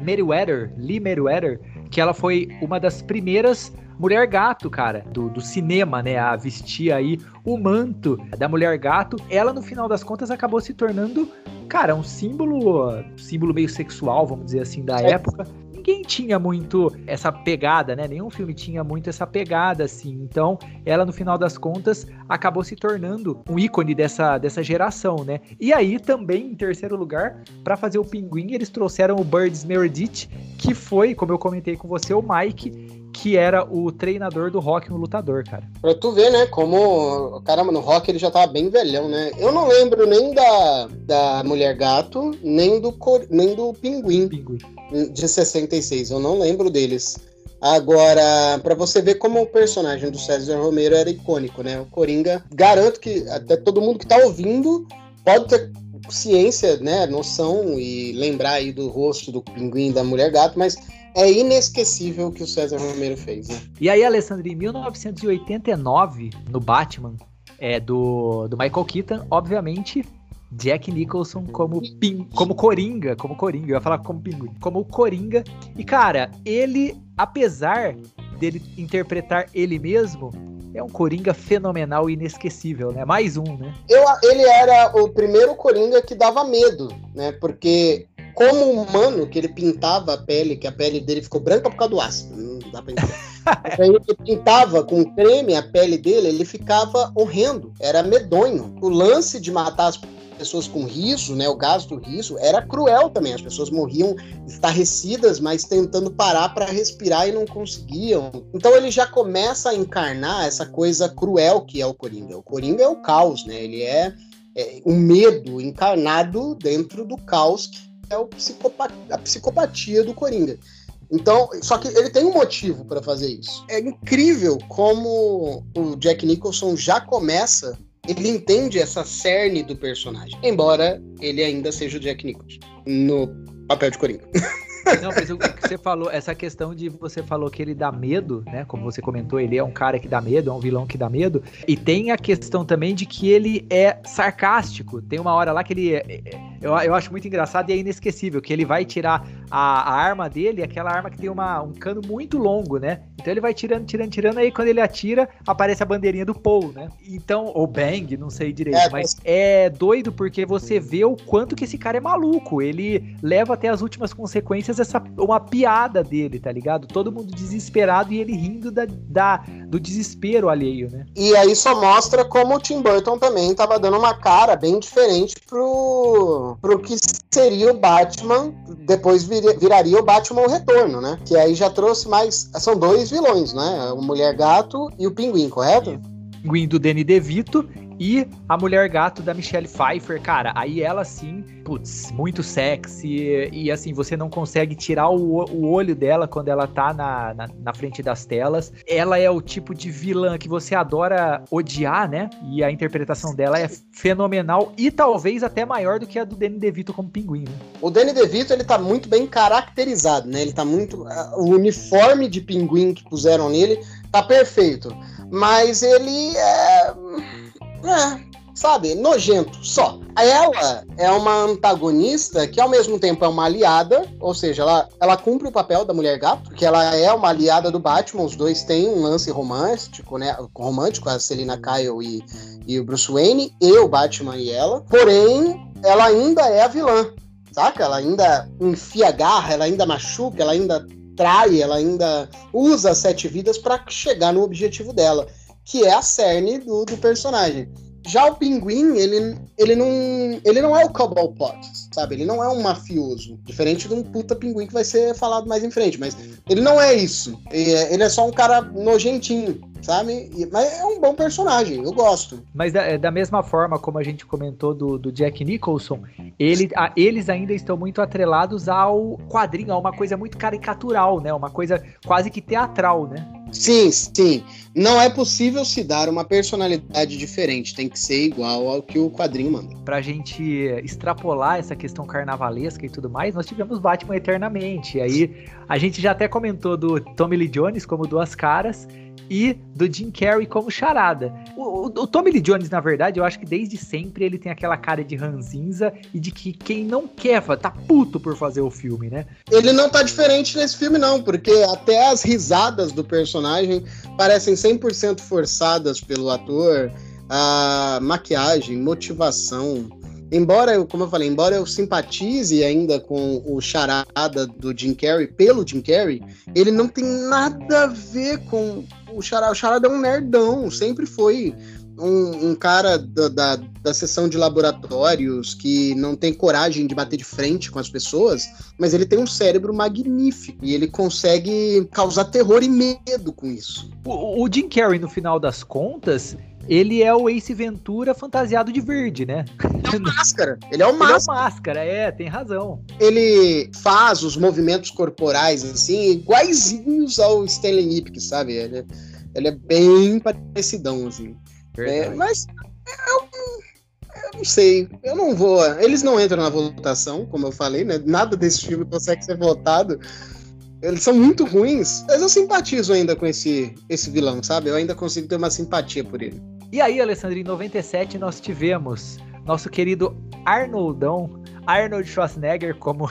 Meriwether, Lee Meriwether, que ela foi uma das primeiras Mulher Gato, cara, do, do cinema, né? A vestir aí o manto da Mulher Gato. Ela, no final das contas, acabou se tornando, cara, um símbolo, símbolo meio sexual, vamos dizer assim, da é. época ninguém tinha muito essa pegada, né? Nenhum filme tinha muito essa pegada, assim. Então, ela, no final das contas, acabou se tornando um ícone dessa, dessa geração, né? E aí, também, em terceiro lugar, para fazer o Pinguim, eles trouxeram o Birds Meredith, que foi, como eu comentei com você, o Mike, que era o treinador do Rock no lutador, cara. Pra tu ver, né, como, caramba, no Rock ele já tava bem velhão, né? Eu não lembro nem da, da Mulher Gato, nem do, nem do Pinguim, Pinguim. de 66, eu não lembro deles. Agora, para você ver como o personagem do César Romero era icônico, né? O Coringa, garanto que até todo mundo que tá ouvindo pode ter ciência, né, noção e lembrar aí do rosto do pinguim da mulher gato, mas é inesquecível o que o César Romero fez, né? E aí, Alessandro, em 1989, no Batman, é, do, do Michael Keaton, obviamente, Jack Nicholson como, pin, como Coringa, como Coringa, eu ia falar como pinguim, como Coringa. E cara, ele, apesar dele interpretar ele mesmo, é um Coringa fenomenal e inesquecível, né? Mais um, né? Eu, ele era o primeiro Coringa que dava medo, né? Porque como humano, que ele pintava a pele, que a pele dele ficou branca por causa do ácido, não dá pra entender. Aí ele pintava com creme a pele dele, ele ficava horrendo, era medonho. O lance de matar as pessoas com riso, né, o gás do riso, era cruel também. As pessoas morriam estarrecidas, mas tentando parar para respirar e não conseguiam. Então ele já começa a encarnar essa coisa cruel que é o Coringa. O Coringa é o caos, né? Ele é, é o medo encarnado dentro do caos que é o a psicopatia do Coringa. Então, só que ele tem um motivo para fazer isso. É incrível como o Jack Nicholson já começa ele entende essa cerne do personagem, embora ele ainda seja o Jack Nicholson no papel de Coringa. Não, mas o que você falou, essa questão de você falou que ele dá medo, né? Como você comentou, ele é um cara que dá medo, é um vilão que dá medo. E tem a questão também de que ele é sarcástico. Tem uma hora lá que ele. É, é, eu, eu acho muito engraçado e é inesquecível, que ele vai tirar a, a arma dele, aquela arma que tem uma, um cano muito longo, né? Então ele vai tirando, tirando, tirando, aí quando ele atira, aparece a bandeirinha do Paul, né? Então, ou Bang, não sei direito, é, mas é doido porque você vê o quanto que esse cara é maluco. Ele leva até as últimas consequências essa uma piada dele, tá ligado? Todo mundo desesperado e ele rindo da, da, do desespero alheio, né? E aí só mostra como o Tim Burton também tava dando uma cara bem diferente pro, pro que seria o Batman, depois vir, viraria o Batman o Retorno, né? Que aí já trouxe mais. São dois vilões, né? O Mulher Gato e o Pinguim, correto? Pinguim do Danny DeVito e a Mulher Gato da Michelle Pfeiffer, cara, aí ela sim, putz, muito sexy. E assim, você não consegue tirar o, o olho dela quando ela tá na, na, na, frente das telas. Ela é o tipo de vilã que você adora odiar, né? E a interpretação dela é fenomenal e talvez até maior do que a do Danny DeVito como pinguim, né? O Danny DeVito, ele tá muito bem caracterizado, né? Ele tá muito. O uniforme de pinguim que puseram nele tá perfeito. Mas ele é é, sabe, nojento, só. Ela é uma antagonista que ao mesmo tempo é uma aliada, ou seja, ela, ela cumpre o papel da mulher gato, porque ela é uma aliada do Batman, os dois têm um lance romântico, né? Romântico, a Selina Kyle e, e o Bruce Wayne, e o Batman e ela. Porém, ela ainda é a vilã, saca? Ela ainda enfia garra, ela ainda machuca, ela ainda trai, ela ainda usa as sete vidas para chegar no objetivo dela que é a cerne do, do personagem. Já o Pinguim, ele, ele, não, ele não é o Cobblepot, sabe? Ele não é um mafioso. Diferente de um puta pinguim que vai ser falado mais em frente. Mas ele não é isso. Ele é só um cara nojentinho, sabe? Mas é um bom personagem, eu gosto. Mas da, da mesma forma como a gente comentou do, do Jack Nicholson, ele, a, eles ainda estão muito atrelados ao quadrinho, a uma coisa muito caricatural, né? Uma coisa quase que teatral, né? Sim, sim. Não é possível se dar uma personalidade diferente, tem que ser igual ao que o quadrinho manda. Pra gente extrapolar essa questão carnavalesca e tudo mais, nós tivemos Batman Eternamente. E aí a gente já até comentou do Tommy Lee Jones como duas caras e do Jim Carrey como charada. O, o, o, Tommy Lee Jones, na verdade, eu acho que desde sempre ele tem aquela cara de ranzinza e de que quem não quer tá puto por fazer o filme, né? Ele não tá diferente nesse filme, não, porque até as risadas do personagem parecem 100% forçadas pelo ator. A maquiagem, motivação, embora eu, como eu falei, embora eu simpatize ainda com o charada do Jim Carrey pelo Jim Carrey, ele não tem nada a ver com o charada. O charada é um nerdão, sempre foi um, um cara da, da, da sessão de laboratórios que não tem coragem de bater de frente com as pessoas, mas ele tem um cérebro magnífico e ele consegue causar terror e medo com isso. O, o Jim Carrey, no final das contas, ele é o Ace Ventura fantasiado de verde, né? É o máscara. Ele é o máscara. Ele é o máscara, é, tem razão. Ele faz os movimentos corporais, assim, iguaizinhos ao Stanley Ipkiss, sabe? Ele, ele é bem parecidão, assim. É, mas eu, eu, não sei, eu não vou. Eles não entram na votação, como eu falei, né? Nada desse filme consegue ser votado. Eles são muito ruins, mas eu simpatizo ainda com esse, esse vilão, sabe? Eu ainda consigo ter uma simpatia por ele. E aí, Alessandro, em 97 nós tivemos nosso querido Arnoldão, Arnold Schwarzenegger como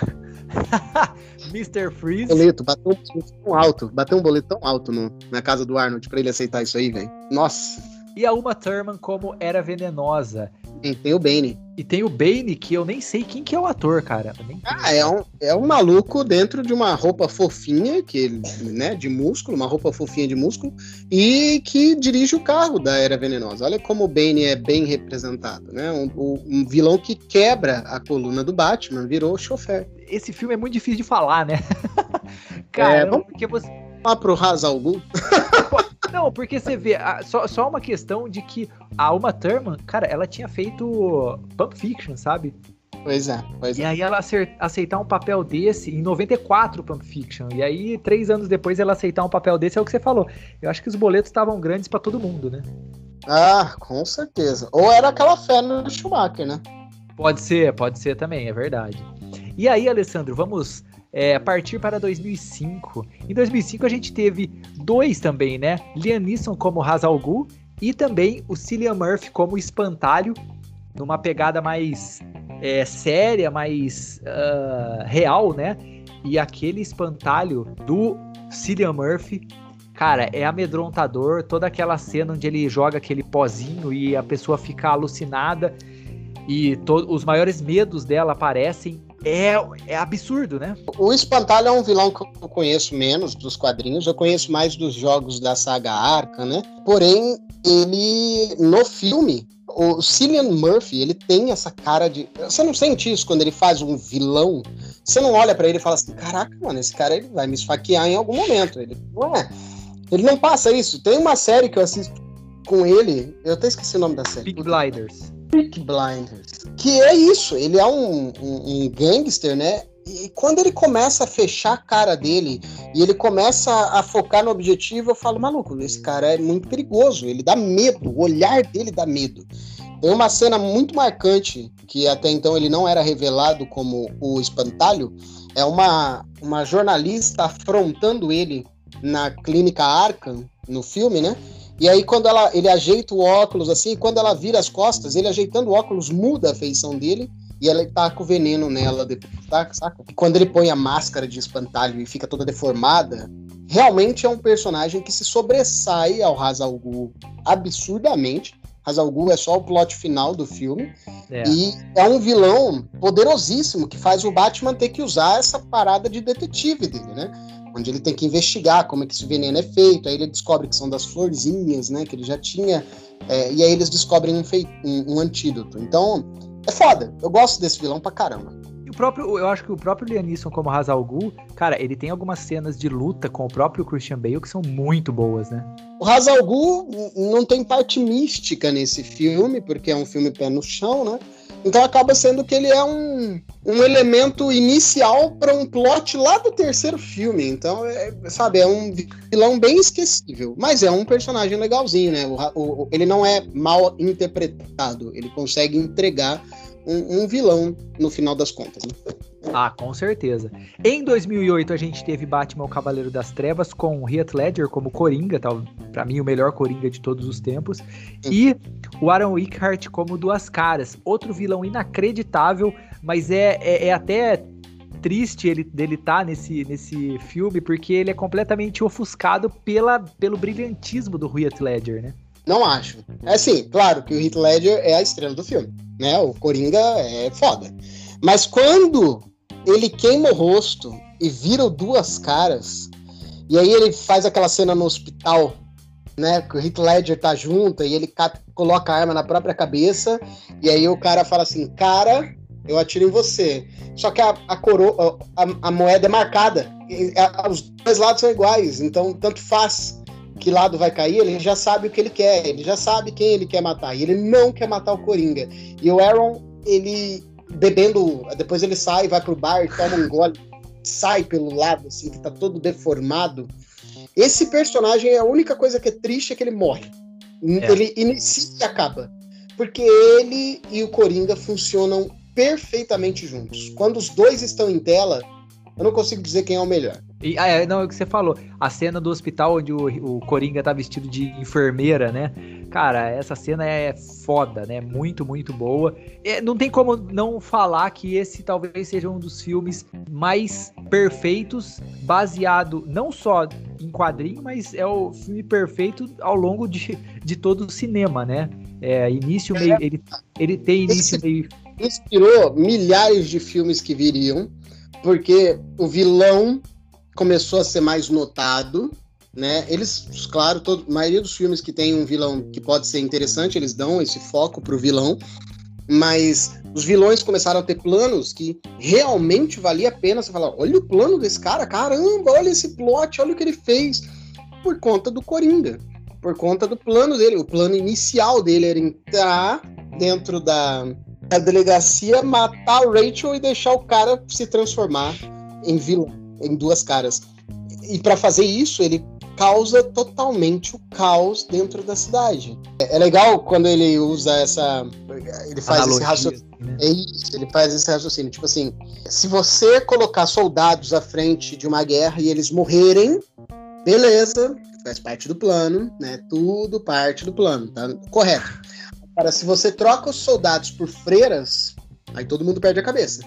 Mr. Freeze. Boleto, bateu um boleto tão alto, bateu um boleto tão alto no, na casa do Arnold pra ele aceitar isso aí, velho. Nossa. E a Uma Thurman como Era Venenosa. Tem, tem o Bane. E tem o Bane, que eu nem sei quem que é o ator, cara. Ah, é um, é um maluco dentro de uma roupa fofinha, que né, de músculo, uma roupa fofinha de músculo, e que dirige o carro da Era Venenosa. Olha como o Bane é bem representado, né? Um, um vilão que quebra a coluna do Batman, virou chofer. Esse filme é muito difícil de falar, né? cara, é, vamos... porque você... Lá pro Hazal Não, porque você vê, só, só uma questão de que a Uma Thurman, cara, ela tinha feito Pulp Fiction, sabe? Pois é, pois e é. aí ela aceitar um papel desse em 94 Pulp Fiction. E aí, três anos depois, ela aceitar um papel desse é o que você falou. Eu acho que os boletos estavam grandes para todo mundo, né? Ah, com certeza. Ou era aquela fé no Schumacher, né? Pode ser, pode ser também, é verdade. E aí, Alessandro, vamos é, partir para 2005. Em 2005 a gente teve dois também, né? Liam Neeson como Hazal Ghul e também o Cillian Murphy como Espantalho, numa pegada mais é, séria, mais uh, real, né? E aquele espantalho do Cillian Murphy, cara, é amedrontador. Toda aquela cena onde ele joga aquele pozinho e a pessoa fica alucinada e os maiores medos dela aparecem é, é absurdo, né? O Espantalho é um vilão que eu conheço menos dos quadrinhos, eu conheço mais dos jogos da saga Arca, né? Porém, ele, no filme, o Cillian Murphy, ele tem essa cara de. Você não sente isso quando ele faz um vilão? Você não olha para ele e fala assim: caraca, mano, esse cara ele vai me esfaquear em algum momento. Ele não é. Ele não passa isso. Tem uma série que eu assisto com ele, eu até esqueci o nome da série. Big Blinders. Peak Blinders. Que é isso, ele é um, um, um gangster, né? E quando ele começa a fechar a cara dele e ele começa a focar no objetivo, eu falo, maluco, esse cara é muito perigoso, ele dá medo, o olhar dele dá medo. Tem uma cena muito marcante, que até então ele não era revelado como o espantalho, é uma, uma jornalista afrontando ele na clínica Arkham, no filme, né? E aí, quando ela, ele ajeita o óculos assim, quando ela vira as costas, ele ajeitando o óculos muda a feição dele e ela tá com veneno nela depois, tá? Saca? E quando ele põe a máscara de espantalho e fica toda deformada, realmente é um personagem que se sobressai ao Hazal Ghul absurdamente. Hazal Ghul é só o plot final do filme. É. E é um vilão poderosíssimo que faz o Batman ter que usar essa parada de detetive dele, né? Onde ele tem que investigar como é que esse veneno é feito, aí ele descobre que são das florzinhas, né, que ele já tinha, é, e aí eles descobrem um, um, um, antídoto. Então, é foda, eu gosto desse vilão pra caramba. O próprio, eu acho que o próprio Lianisson como Hazal Ghul, cara, ele tem algumas cenas de luta com o próprio Christian Bale que são muito boas, né? O Hazal Ghul não tem parte mística nesse filme, porque é um filme pé no chão, né? Então acaba sendo que ele é um, um elemento inicial para um plot lá do terceiro filme. Então, é, sabe, é um vilão bem esquecível. Mas é um personagem legalzinho, né? O, o, ele não é mal interpretado. Ele consegue entregar um, um vilão no final das contas. Né? Ah, com certeza. Em 2008 a gente teve Batman o Cavaleiro das Trevas com Heath Ledger como Coringa, tal, para mim o melhor Coringa de todos os tempos, e o Aaron Wickhart como Duas Caras, outro vilão inacreditável, mas é, é, é até triste ele dele estar tá nesse, nesse filme porque ele é completamente ofuscado pela, pelo brilhantismo do Heath Ledger, né? Não acho. É assim, claro que o Heath Ledger é a estrela do filme, né? O Coringa é foda. Mas quando ele queima o rosto e vira duas caras, e aí ele faz aquela cena no hospital, né? Que o Heath Ledger tá junto e ele coloca a arma na própria cabeça, e aí o cara fala assim, cara, eu atiro em você. Só que a, a coroa, a, a moeda é marcada. E, a, os dois lados são iguais, então tanto faz. Que lado vai cair, ele já sabe o que ele quer, ele já sabe quem ele quer matar, e ele não quer matar o Coringa. E o Aaron, ele bebendo, depois ele sai, vai pro bar, toma um gole, sai pelo lado, assim, que tá todo deformado. Esse personagem é a única coisa que é triste é que ele morre. É. Ele inicia e acaba. Porque ele e o Coringa funcionam perfeitamente juntos. Quando os dois estão em tela, eu não consigo dizer quem é o melhor. E, ah, é, não, é o que você falou. A cena do hospital onde o, o Coringa tá vestido de enfermeira, né? Cara, essa cena é foda, né? Muito, muito boa. É, não tem como não falar que esse talvez seja um dos filmes mais perfeitos, baseado não só em quadrinho, mas é o filme perfeito ao longo de, de todo o cinema, né? É, início, meio. Ele, ele tem início, meio. Inspirou milhares de filmes que viriam, porque o vilão começou a ser mais notado, né? Eles, claro, todo, a maioria dos filmes que tem um vilão que pode ser interessante, eles dão esse foco pro vilão, mas os vilões começaram a ter planos que realmente valia a pena você falar, olha o plano desse cara, caramba, olha esse plot, olha o que ele fez, por conta do Coringa, por conta do plano dele. O plano inicial dele era entrar dentro da, da delegacia, matar o Rachel e deixar o cara se transformar em vilão em duas caras. E para fazer isso, ele causa totalmente o caos dentro da cidade. É, é legal quando ele usa essa. Ele faz Analogia, esse raciocínio. Né? É isso, ele faz esse raciocínio. Tipo assim, se você colocar soldados à frente de uma guerra e eles morrerem, beleza, faz parte do plano, né? Tudo parte do plano, tá? Correto. Agora, se você troca os soldados por freiras, aí todo mundo perde a cabeça.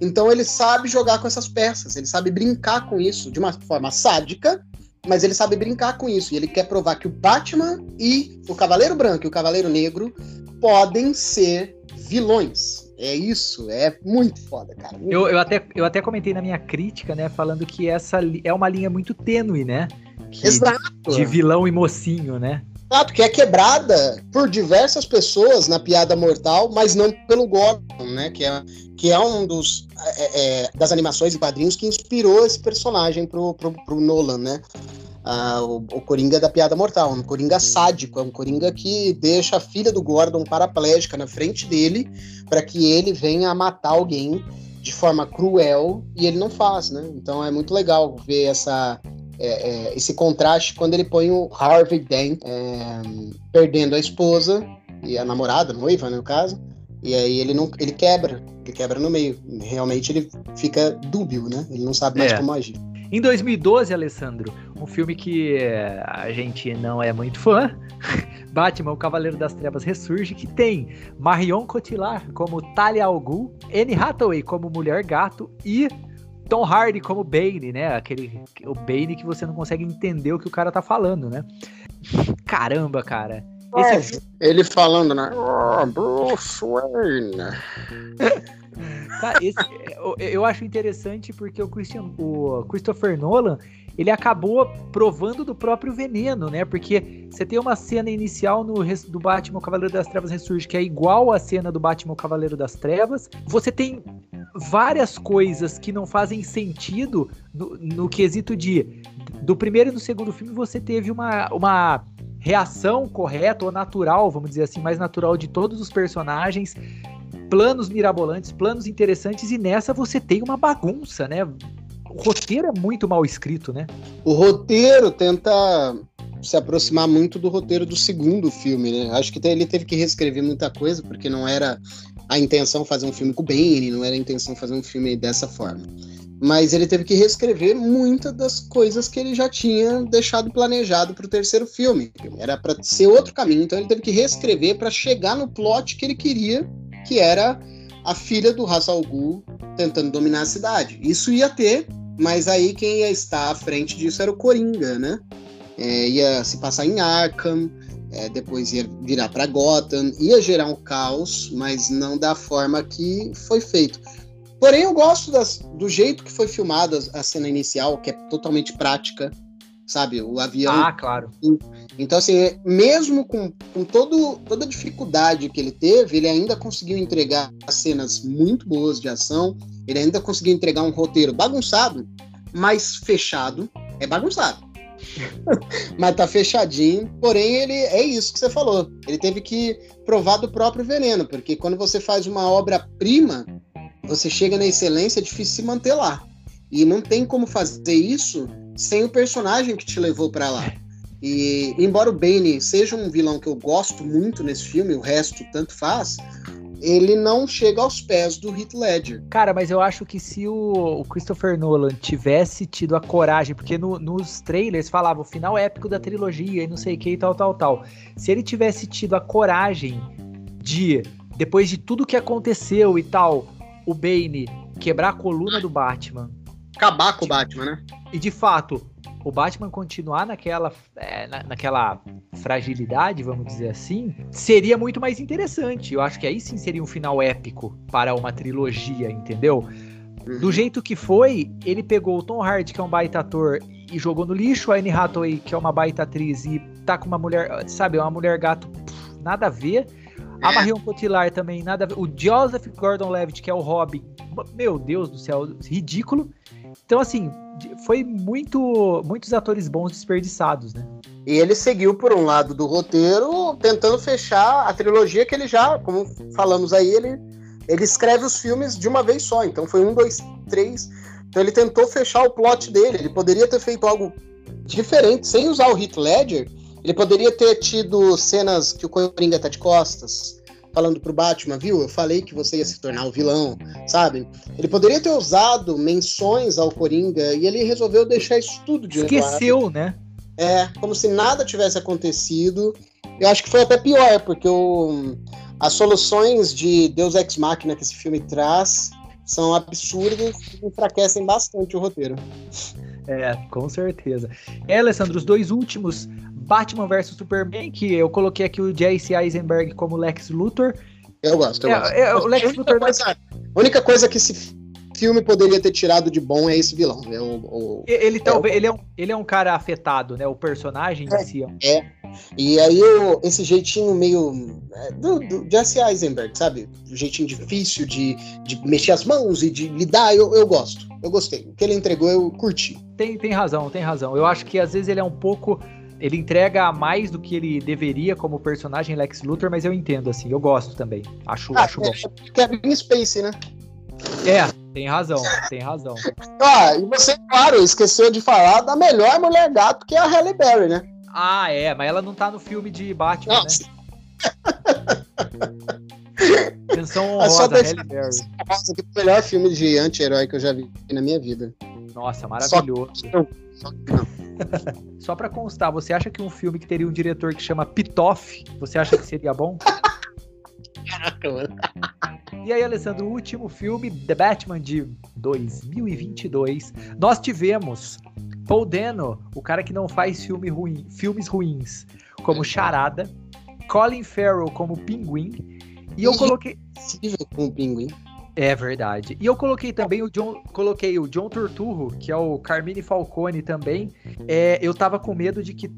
Então ele sabe jogar com essas peças, ele sabe brincar com isso de uma forma sádica, mas ele sabe brincar com isso. E ele quer provar que o Batman e o Cavaleiro Branco e o Cavaleiro Negro podem ser vilões. É isso, é muito foda, cara. Muito eu, eu, até, eu até comentei na minha crítica, né, falando que essa é uma linha muito tênue, né? Que, Exato. De vilão e mocinho, né? Exato, que é quebrada por diversas pessoas na piada mortal, mas não pelo Gordon, né? Que é, que é um dos é, é, das animações e quadrinhos que inspirou esse personagem pro, pro, pro Nolan, né? Ah, o, o, Coringa da piada mortal, um Coringa sádico, é um Coringa que deixa a filha do Gordon paraplégica na frente dele para que ele venha matar alguém de forma cruel e ele não faz, né? Então é muito legal ver essa é, é, esse contraste quando ele põe o Harvey Dent é, perdendo a esposa e a namorada, a noiva, né, no caso, e aí ele não ele quebra, ele quebra no meio. Realmente ele fica dúbio, né? Ele não sabe mais é. como agir. Em 2012, Alessandro, um filme que a gente não é muito fã, Batman, o Cavaleiro das Trevas ressurge, que tem Marion Cotillard como Talia al Ghul, Anne Hathaway como Mulher Gato e Tom Hardy como Bane, né? Aquele o Bane que você não consegue entender o que o cara tá falando, né? Caramba, cara. É, ele falando, né? Oh, Bruce Wayne. Cara, esse, eu, eu, acho interessante porque o, Christian, o Christopher Nolan ele acabou provando do próprio veneno, né? Porque você tem uma cena inicial no do Batman Cavaleiro das Trevas Ressurge que é igual à cena do Batman Cavaleiro das Trevas. Você tem várias coisas que não fazem sentido no, no quesito de do primeiro e do segundo filme você teve uma, uma reação correta ou natural, vamos dizer assim, mais natural de todos os personagens, planos mirabolantes, planos interessantes e nessa você tem uma bagunça, né? O roteiro é muito mal escrito, né? O roteiro tenta se aproximar muito do roteiro do segundo filme, né? Acho que ele teve que reescrever muita coisa porque não era a intenção fazer um filme com o Bane, não era a intenção fazer um filme dessa forma. Mas ele teve que reescrever muitas das coisas que ele já tinha deixado planejado para o terceiro filme. Era para ser outro caminho, então ele teve que reescrever para chegar no plot que ele queria, que era a filha do Ra's al Ghul tentando dominar a cidade. Isso ia ter, mas aí quem ia estar à frente disso era o Coringa, né? É, ia se passar em Arkham, é, depois ia virar para Gotham, ia gerar um caos, mas não da forma que foi feito. Porém, eu gosto das, do jeito que foi filmada a cena inicial, que é totalmente prática, sabe? O avião. Ah, claro. Então, assim, mesmo com, com todo, toda a dificuldade que ele teve, ele ainda conseguiu entregar cenas muito boas de ação, ele ainda conseguiu entregar um roteiro bagunçado, mas fechado. É bagunçado Mas tá fechadinho. Porém, ele é isso que você falou. Ele teve que provar do próprio veneno, porque quando você faz uma obra-prima, você chega na excelência, é difícil se manter lá. E não tem como fazer isso sem o personagem que te levou para lá. E embora o Bane seja um vilão que eu gosto muito nesse filme, o resto tanto faz, ele não chega aos pés do Heath Ledger. Cara, mas eu acho que se o, Christopher Nolan tivesse tido a coragem, porque no, nos trailers falava o final épico da trilogia e não sei o que e tal, tal, tal. Se ele tivesse tido a coragem de, depois de tudo que aconteceu e tal, o Bane quebrar a coluna do Batman. Acabar com o Batman, né? E de fato, o Batman continuar naquela, é, na, naquela fragilidade, vamos dizer assim, seria muito mais interessante. Eu acho que aí sim seria um final épico para uma trilogia, entendeu? Do uhum. jeito que foi, ele pegou o Tom Hardy, que é um baita ator, e jogou no lixo, a Anne Hathaway, que é uma baita atriz, e tá com uma mulher, sabe, uma mulher gato, pff, nada a ver. A Marion Cotillard também, nada a ver. O Joseph Gordon-Levitt, que é o Robin, meu Deus do céu, ridículo. Então, assim, foi muito muitos atores bons desperdiçados, né? E ele seguiu por um lado do roteiro, tentando fechar a trilogia que ele já, como falamos aí, ele, ele escreve os filmes de uma vez só. Então foi um, dois, três. Então ele tentou fechar o plot dele. Ele poderia ter feito algo diferente, sem usar o Heath Ledger. Ele poderia ter tido cenas que o Coringa tá de costas, falando pro Batman, viu? Eu falei que você ia se tornar o vilão, sabe? Ele poderia ter usado menções ao Coringa e ele resolveu deixar isso tudo de Esqueceu, lado. né? É, como se nada tivesse acontecido. Eu acho que foi até pior, porque o, as soluções de Deus Ex Machina que esse filme traz são absurdas e enfraquecem bastante o roteiro. É, com certeza. É, Alessandro, os dois últimos Batman vs Superman, que eu coloquei aqui o Jesse Eisenberg como Lex Luthor. Eu gosto, eu é, gosto. É, o Lex a Luthor. Coisa, a única coisa que esse filme poderia ter tirado de bom é esse vilão. É o, o ele, talvez, é ele, é um, ele é um cara afetado, né? O personagem é, em si. É. E aí o, esse jeitinho meio é, do, do Jesse Eisenberg, sabe? O jeitinho difícil de, de mexer as mãos e de lidar, eu, eu gosto. Eu gostei. O que ele entregou, eu curti. Tem, tem razão, tem razão. Eu acho que às vezes ele é um pouco ele entrega mais do que ele deveria como personagem Lex Luthor, mas eu entendo, assim, eu gosto também. Acho, ah, acho bom. É Kevin Space, né? É, tem razão, tem razão. Ah, e você, claro, esqueceu de falar da melhor mulher gato, que é a Halle Berry, né? Ah, é, mas ela não tá no filme de Batman, não. né? Menção honrosa, Halle Berry. Que o melhor filme de anti-herói que eu já vi na minha vida. Nossa, maravilhoso. Só, só que não. Só para constar, você acha que um filme que teria um diretor que chama Pitoff, você acha que seria bom? Caraca, mano. E aí, Alessandro, o último filme, The Batman de 2022, nós tivemos Paul Dano, o cara que não faz filme ruim, filmes ruins, como Charada, Colin Farrell como Pinguim, e eu coloquei. Como Pinguim. É verdade. E eu coloquei também o John, coloquei o John Turturro, que é o Carmine Falcone também. É, eu tava com medo de que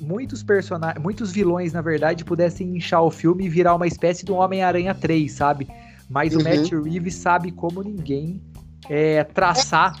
muitos personagens, muitos vilões, na verdade, pudessem inchar o filme e virar uma espécie de um Homem-Aranha 3, sabe? Mas uhum. o Matt Reeves sabe como ninguém é, traçar.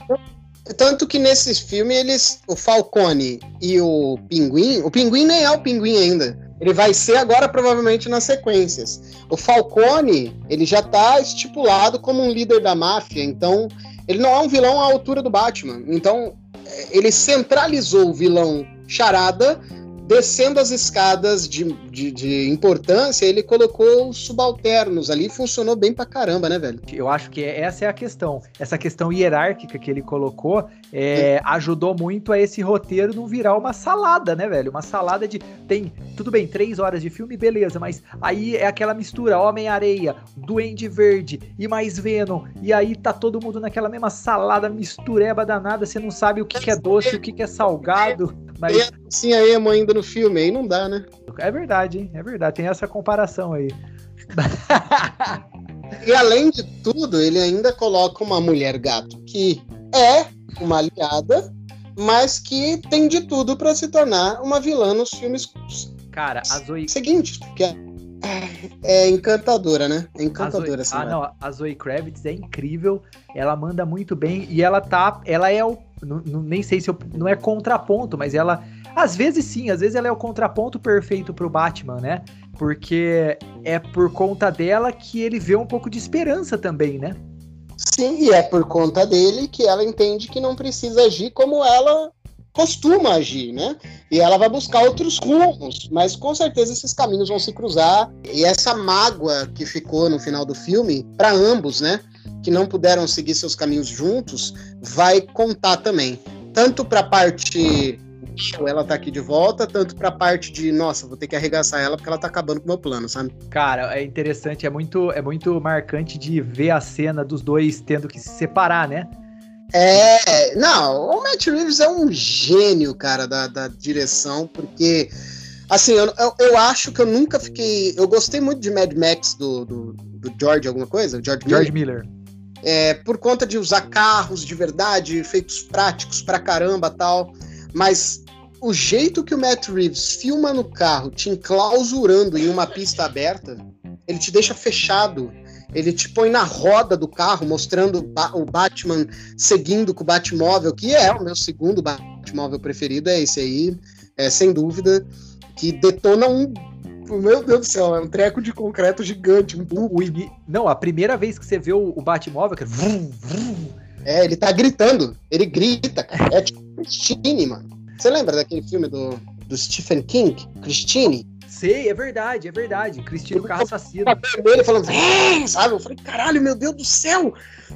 Tanto que nesses filmes, eles. O Falcone e o Pinguim. O Pinguim nem é o Pinguim ainda. Ele vai ser agora provavelmente nas sequências. O Falcone, ele já está estipulado como um líder da máfia, então ele não é um vilão à altura do Batman. Então é, ele centralizou o vilão Charada descendo as escadas de, de, de, importância, ele colocou os subalternos ali, funcionou bem pra caramba, né, velho? Eu acho que essa é a questão. Essa questão hierárquica que ele colocou é, ajudou muito a esse roteiro não virar uma salada, né, velho? Uma salada de. Tem, tudo bem, três horas de filme, beleza, mas aí é aquela mistura: Homem-Areia, Duende Verde e mais Venom. E aí tá todo mundo naquela mesma salada, mistureba danada, você não sabe o que, que é doce, o que, que é salgado. Mas... Sim, a emo ainda no filme, aí não dá, né? É verdade, hein? É verdade, tem essa comparação aí. e além de tudo, ele ainda coloca uma mulher gato que é uma aliada, mas que tem de tudo para se tornar uma vilã nos filmes. Cara, a Zoe. Seguinte, que é, é encantadora, né? É encantadora a Zoe... Ah, não, a Zoe Kravitz é incrível, ela manda muito bem e ela tá, ela é o não, não, nem sei se eu, não é contraponto, mas ela às vezes sim, às vezes ela é o contraponto perfeito pro Batman, né? Porque é por conta dela que ele vê um pouco de esperança também, né? Sim, e é por conta dele que ela entende que não precisa agir como ela costuma agir, né? E ela vai buscar outros rumos, mas com certeza esses caminhos vão se cruzar. E essa mágoa que ficou no final do filme, para ambos, né? Que não puderam seguir seus caminhos juntos, vai contar também. Tanto para a parte ela tá aqui de volta, tanto pra parte de, nossa, vou ter que arregaçar ela porque ela tá acabando com o meu plano, sabe? Cara, é interessante, é muito, é muito marcante de ver a cena dos dois tendo que se separar, né? É, não, o Matt Reeves é um gênio, cara, da, da direção, porque, assim, eu, eu, eu, acho que eu nunca fiquei. Eu gostei muito de Mad Max do, do, do George, alguma coisa? George, George Miller. Miller. É, por conta de usar carros de verdade, efeitos práticos pra caramba tal. Mas o jeito que o Matt Reeves filma no carro, te enclausurando em uma pista aberta, ele te deixa fechado ele te põe na roda do carro, mostrando o Batman seguindo com o Batmóvel, que é o meu segundo Batmóvel preferido, é esse aí, é, sem dúvida, que detona um. Meu Deus do céu, é um treco de concreto gigante. Um o, o, não, a primeira vez que você vê o, o Batmóvel, que é, vrum, vrum. é. ele tá gritando, ele grita, cara. É tipo Christine, mano. Você lembra daquele filme do, do Stephen King, Christine? Sei, é verdade, é verdade. Cristino Carro Assassino. Ele falando, sabe? Eu falei, caralho, meu Deus do céu!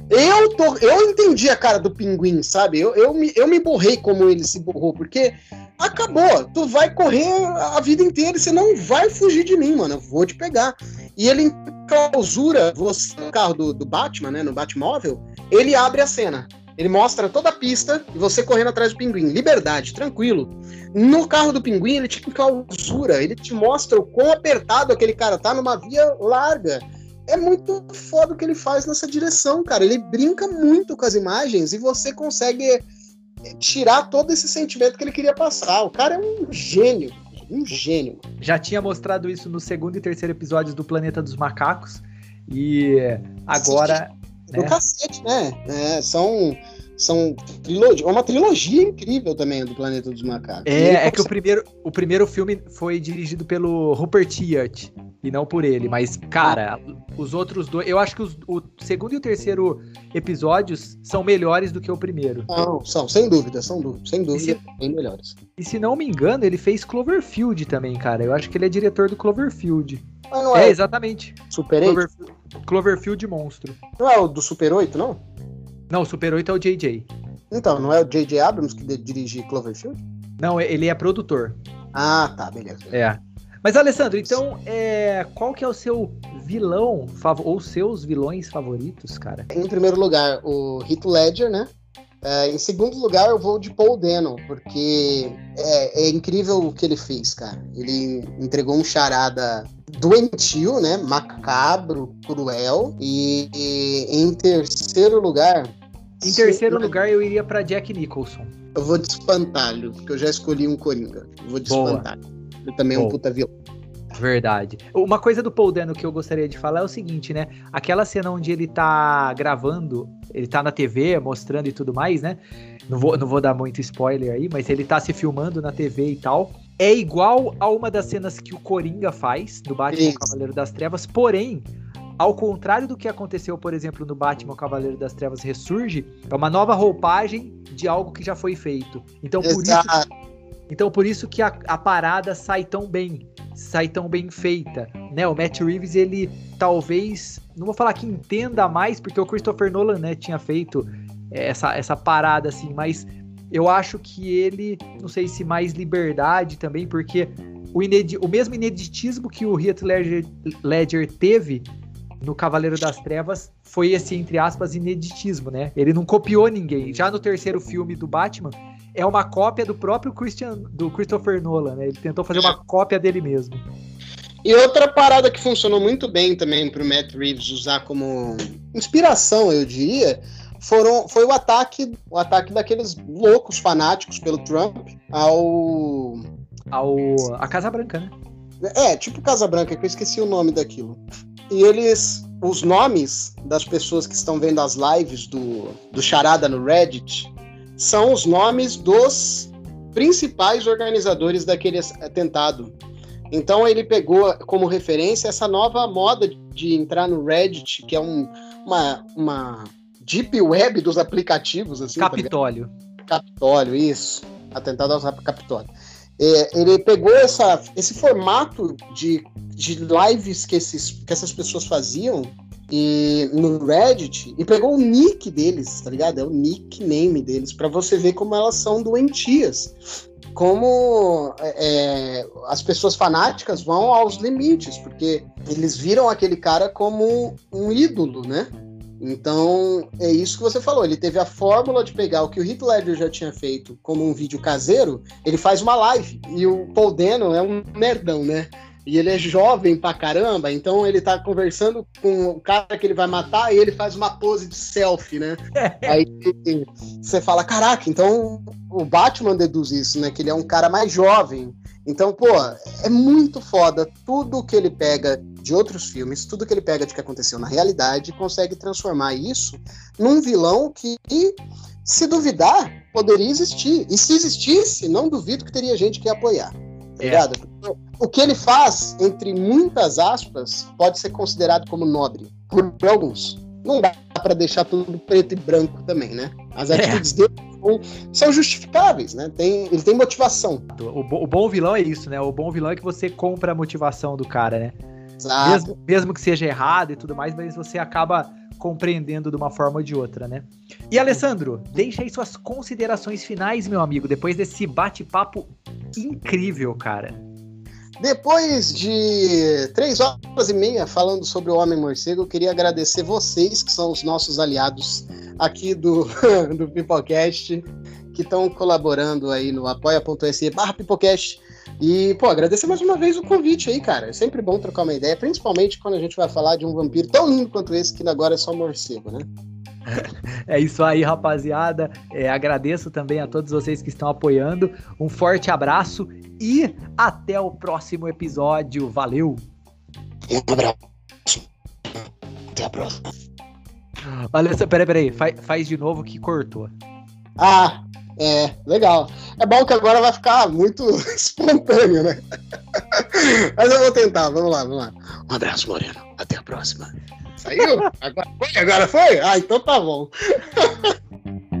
Eu, tô, eu entendi a cara do pinguim, sabe? Eu, eu, me, eu me borrei como ele se borrou, porque acabou. Tu vai correr a vida inteira e você não vai fugir de mim, mano. Eu vou te pegar. E ele clausura você no carro do, do Batman, né? No Batmóvel, ele abre a cena. Ele mostra toda a pista e você correndo atrás do pinguim. Liberdade, tranquilo. No carro do pinguim, ele te clausura, ele te mostra o quão apertado aquele cara tá numa via larga. É muito foda o que ele faz nessa direção, cara. Ele brinca muito com as imagens e você consegue é, tirar todo esse sentimento que ele queria passar. O cara é um gênio, um gênio. Já tinha mostrado isso no segundo e terceiro episódios do Planeta dos Macacos. E agora do né? cacete, né? É, são são trilogia, uma trilogia incrível também do Planeta dos Macacos. É, é que o primeiro, o primeiro filme foi dirigido pelo Rupert Hiart e não por ele, mas cara, os outros dois, eu acho que os, o segundo e o terceiro episódios são melhores do que o primeiro. Não, são, sem dúvida, são sem dúvida, se, bem melhores. E se não me engano, ele fez Cloverfield também, cara. Eu acho que ele é diretor do Cloverfield. Mas não é, é exatamente. Super 8? Cloverfield, Cloverfield Monstro. Não é o do Super 8, não? Não, o Super 8 é o JJ. Então, não é o JJ Abrams que dirige Cloverfield? Não, ele é produtor. Ah, tá, beleza. É. Mas, Alessandro, então, é, qual que é o seu vilão, ou seus vilões favoritos, cara? Em primeiro lugar, o Heath Ledger, né? É, em segundo lugar, eu vou de Paul Dano, porque é, é, incrível o que ele fez, cara. Ele entregou um charada doentio, né? Macabro, cruel. E, e em terceiro lugar. Em terceiro se... lugar, eu iria para Jack Nicholson. Eu vou de espantalho, porque eu já escolhi um Coringa. Eu vou de Boa. espantalho. Ele também Boa. é um puta vilão. Verdade. Uma coisa do Paul Dano que eu gostaria de falar é o seguinte, né? Aquela cena onde ele tá gravando, ele tá na TV mostrando e tudo mais, né? Não vou, não vou dar muito spoiler aí, mas ele tá se filmando na TV e tal. É igual a uma das cenas que o Coringa faz no Batman Isso. Cavaleiro das Trevas, porém, ao contrário do que aconteceu, por exemplo, no Batman Cavaleiro das Trevas Ressurge, é uma nova roupagem de algo que já foi feito. Então, por Exato. isso então por isso que a, a, parada sai tão bem, sai tão bem feita, né? O Matt Reeves ele talvez, não vou falar que entenda mais, porque o Christopher Nolan, né, tinha feito essa, essa parada assim, mas eu acho que ele, não sei se mais liberdade também, porque o, inedi o mesmo ineditismo que o Heath Ledger, Ledger teve no Cavaleiro das Trevas foi esse, entre aspas, ineditismo, né? Ele não copiou ninguém. Já no terceiro filme do Batman, é uma cópia do próprio Christian, do Christopher Nolan, né? Ele tentou fazer uma cópia dele mesmo. E outra parada que funcionou muito bem também para o Matt Reeves usar como inspiração, eu diria, foram, foi o ataque, o ataque daqueles loucos fanáticos pelo Trump ao ao a Casa Branca, né? É, tipo Casa Branca, que eu esqueci o nome daquilo. E eles, os nomes das pessoas que estão vendo as lives do, do Charada no Reddit, são os nomes dos principais organizadores daquele atentado. Então ele pegou como referência essa nova moda de entrar no Reddit, que é um, uma, uma deep web dos aplicativos. Assim, tá Capitólio. Tá Capitólio, isso. Atentado ao Capitólio. É, ele pegou essa, esse formato de, de lives que, esses, que essas pessoas faziam e no Reddit e pegou o nick deles, tá ligado? É o nickname deles, para você ver como elas são doentias como é, as pessoas fanáticas vão aos limites, porque eles viram aquele cara como um ídolo, né? Então, é isso que você falou. Ele teve a fórmula de pegar o que o Heath Ledger já tinha feito como um vídeo caseiro, ele faz uma live. E o Paul Dano é um nerdão, né? E ele é jovem pra caramba, então ele tá conversando com o cara que ele vai matar e ele faz uma pose de selfie, né? Aí você fala, caraca, então o Batman deduz isso, né? Que ele é um cara mais jovem. Então, pô, é muito foda tudo que ele pega de outros filmes, tudo que ele pega de que aconteceu na realidade, consegue transformar isso num vilão que, se duvidar, poderia existir. E se existisse, não duvido que teria gente que ia apoiar. Tá é. ligado? O que ele faz, entre muitas aspas, pode ser considerado como nobre, por alguns. Não dá para deixar tudo preto e branco também, né? As é. atitudes dele são justificáveis, né? Tem, ele tem motivação. O, o, bom vilão é isso, né? O bom vilão é que você compra a motivação do cara, né? Mesmo, mesmo que seja errado e tudo mais, mas você acaba compreendendo de uma forma ou de outra, né? E Alessandro, deixa aí suas considerações finais, meu amigo, depois desse bate-papo incrível, cara. Depois de três horas e meia falando sobre o Homem Morcego, eu queria agradecer vocês, que são os nossos aliados aqui do, do Pipocast, que estão colaborando aí no apoia.se barra Pipocast. E, pô, agradecer mais uma vez o convite aí, cara. É sempre bom trocar uma ideia, principalmente quando a gente vai falar de um vampiro tão lindo quanto esse, que agora é só morcego, né? É isso aí, rapaziada. É, agradeço também a todos vocês que estão apoiando. Um forte abraço e até o próximo episódio. Valeu! Um abraço. Até a próxima. Olha, peraí, peraí. Faz, faz de novo que cortou. Ah, é, legal. É bom que agora vai ficar muito espontâneo, né? Mas eu vou tentar, vamos lá, vamos lá. Um abraço, Moreno. Até a próxima. Saiu? Agora foi? Agora foi? Ah, então tá bom.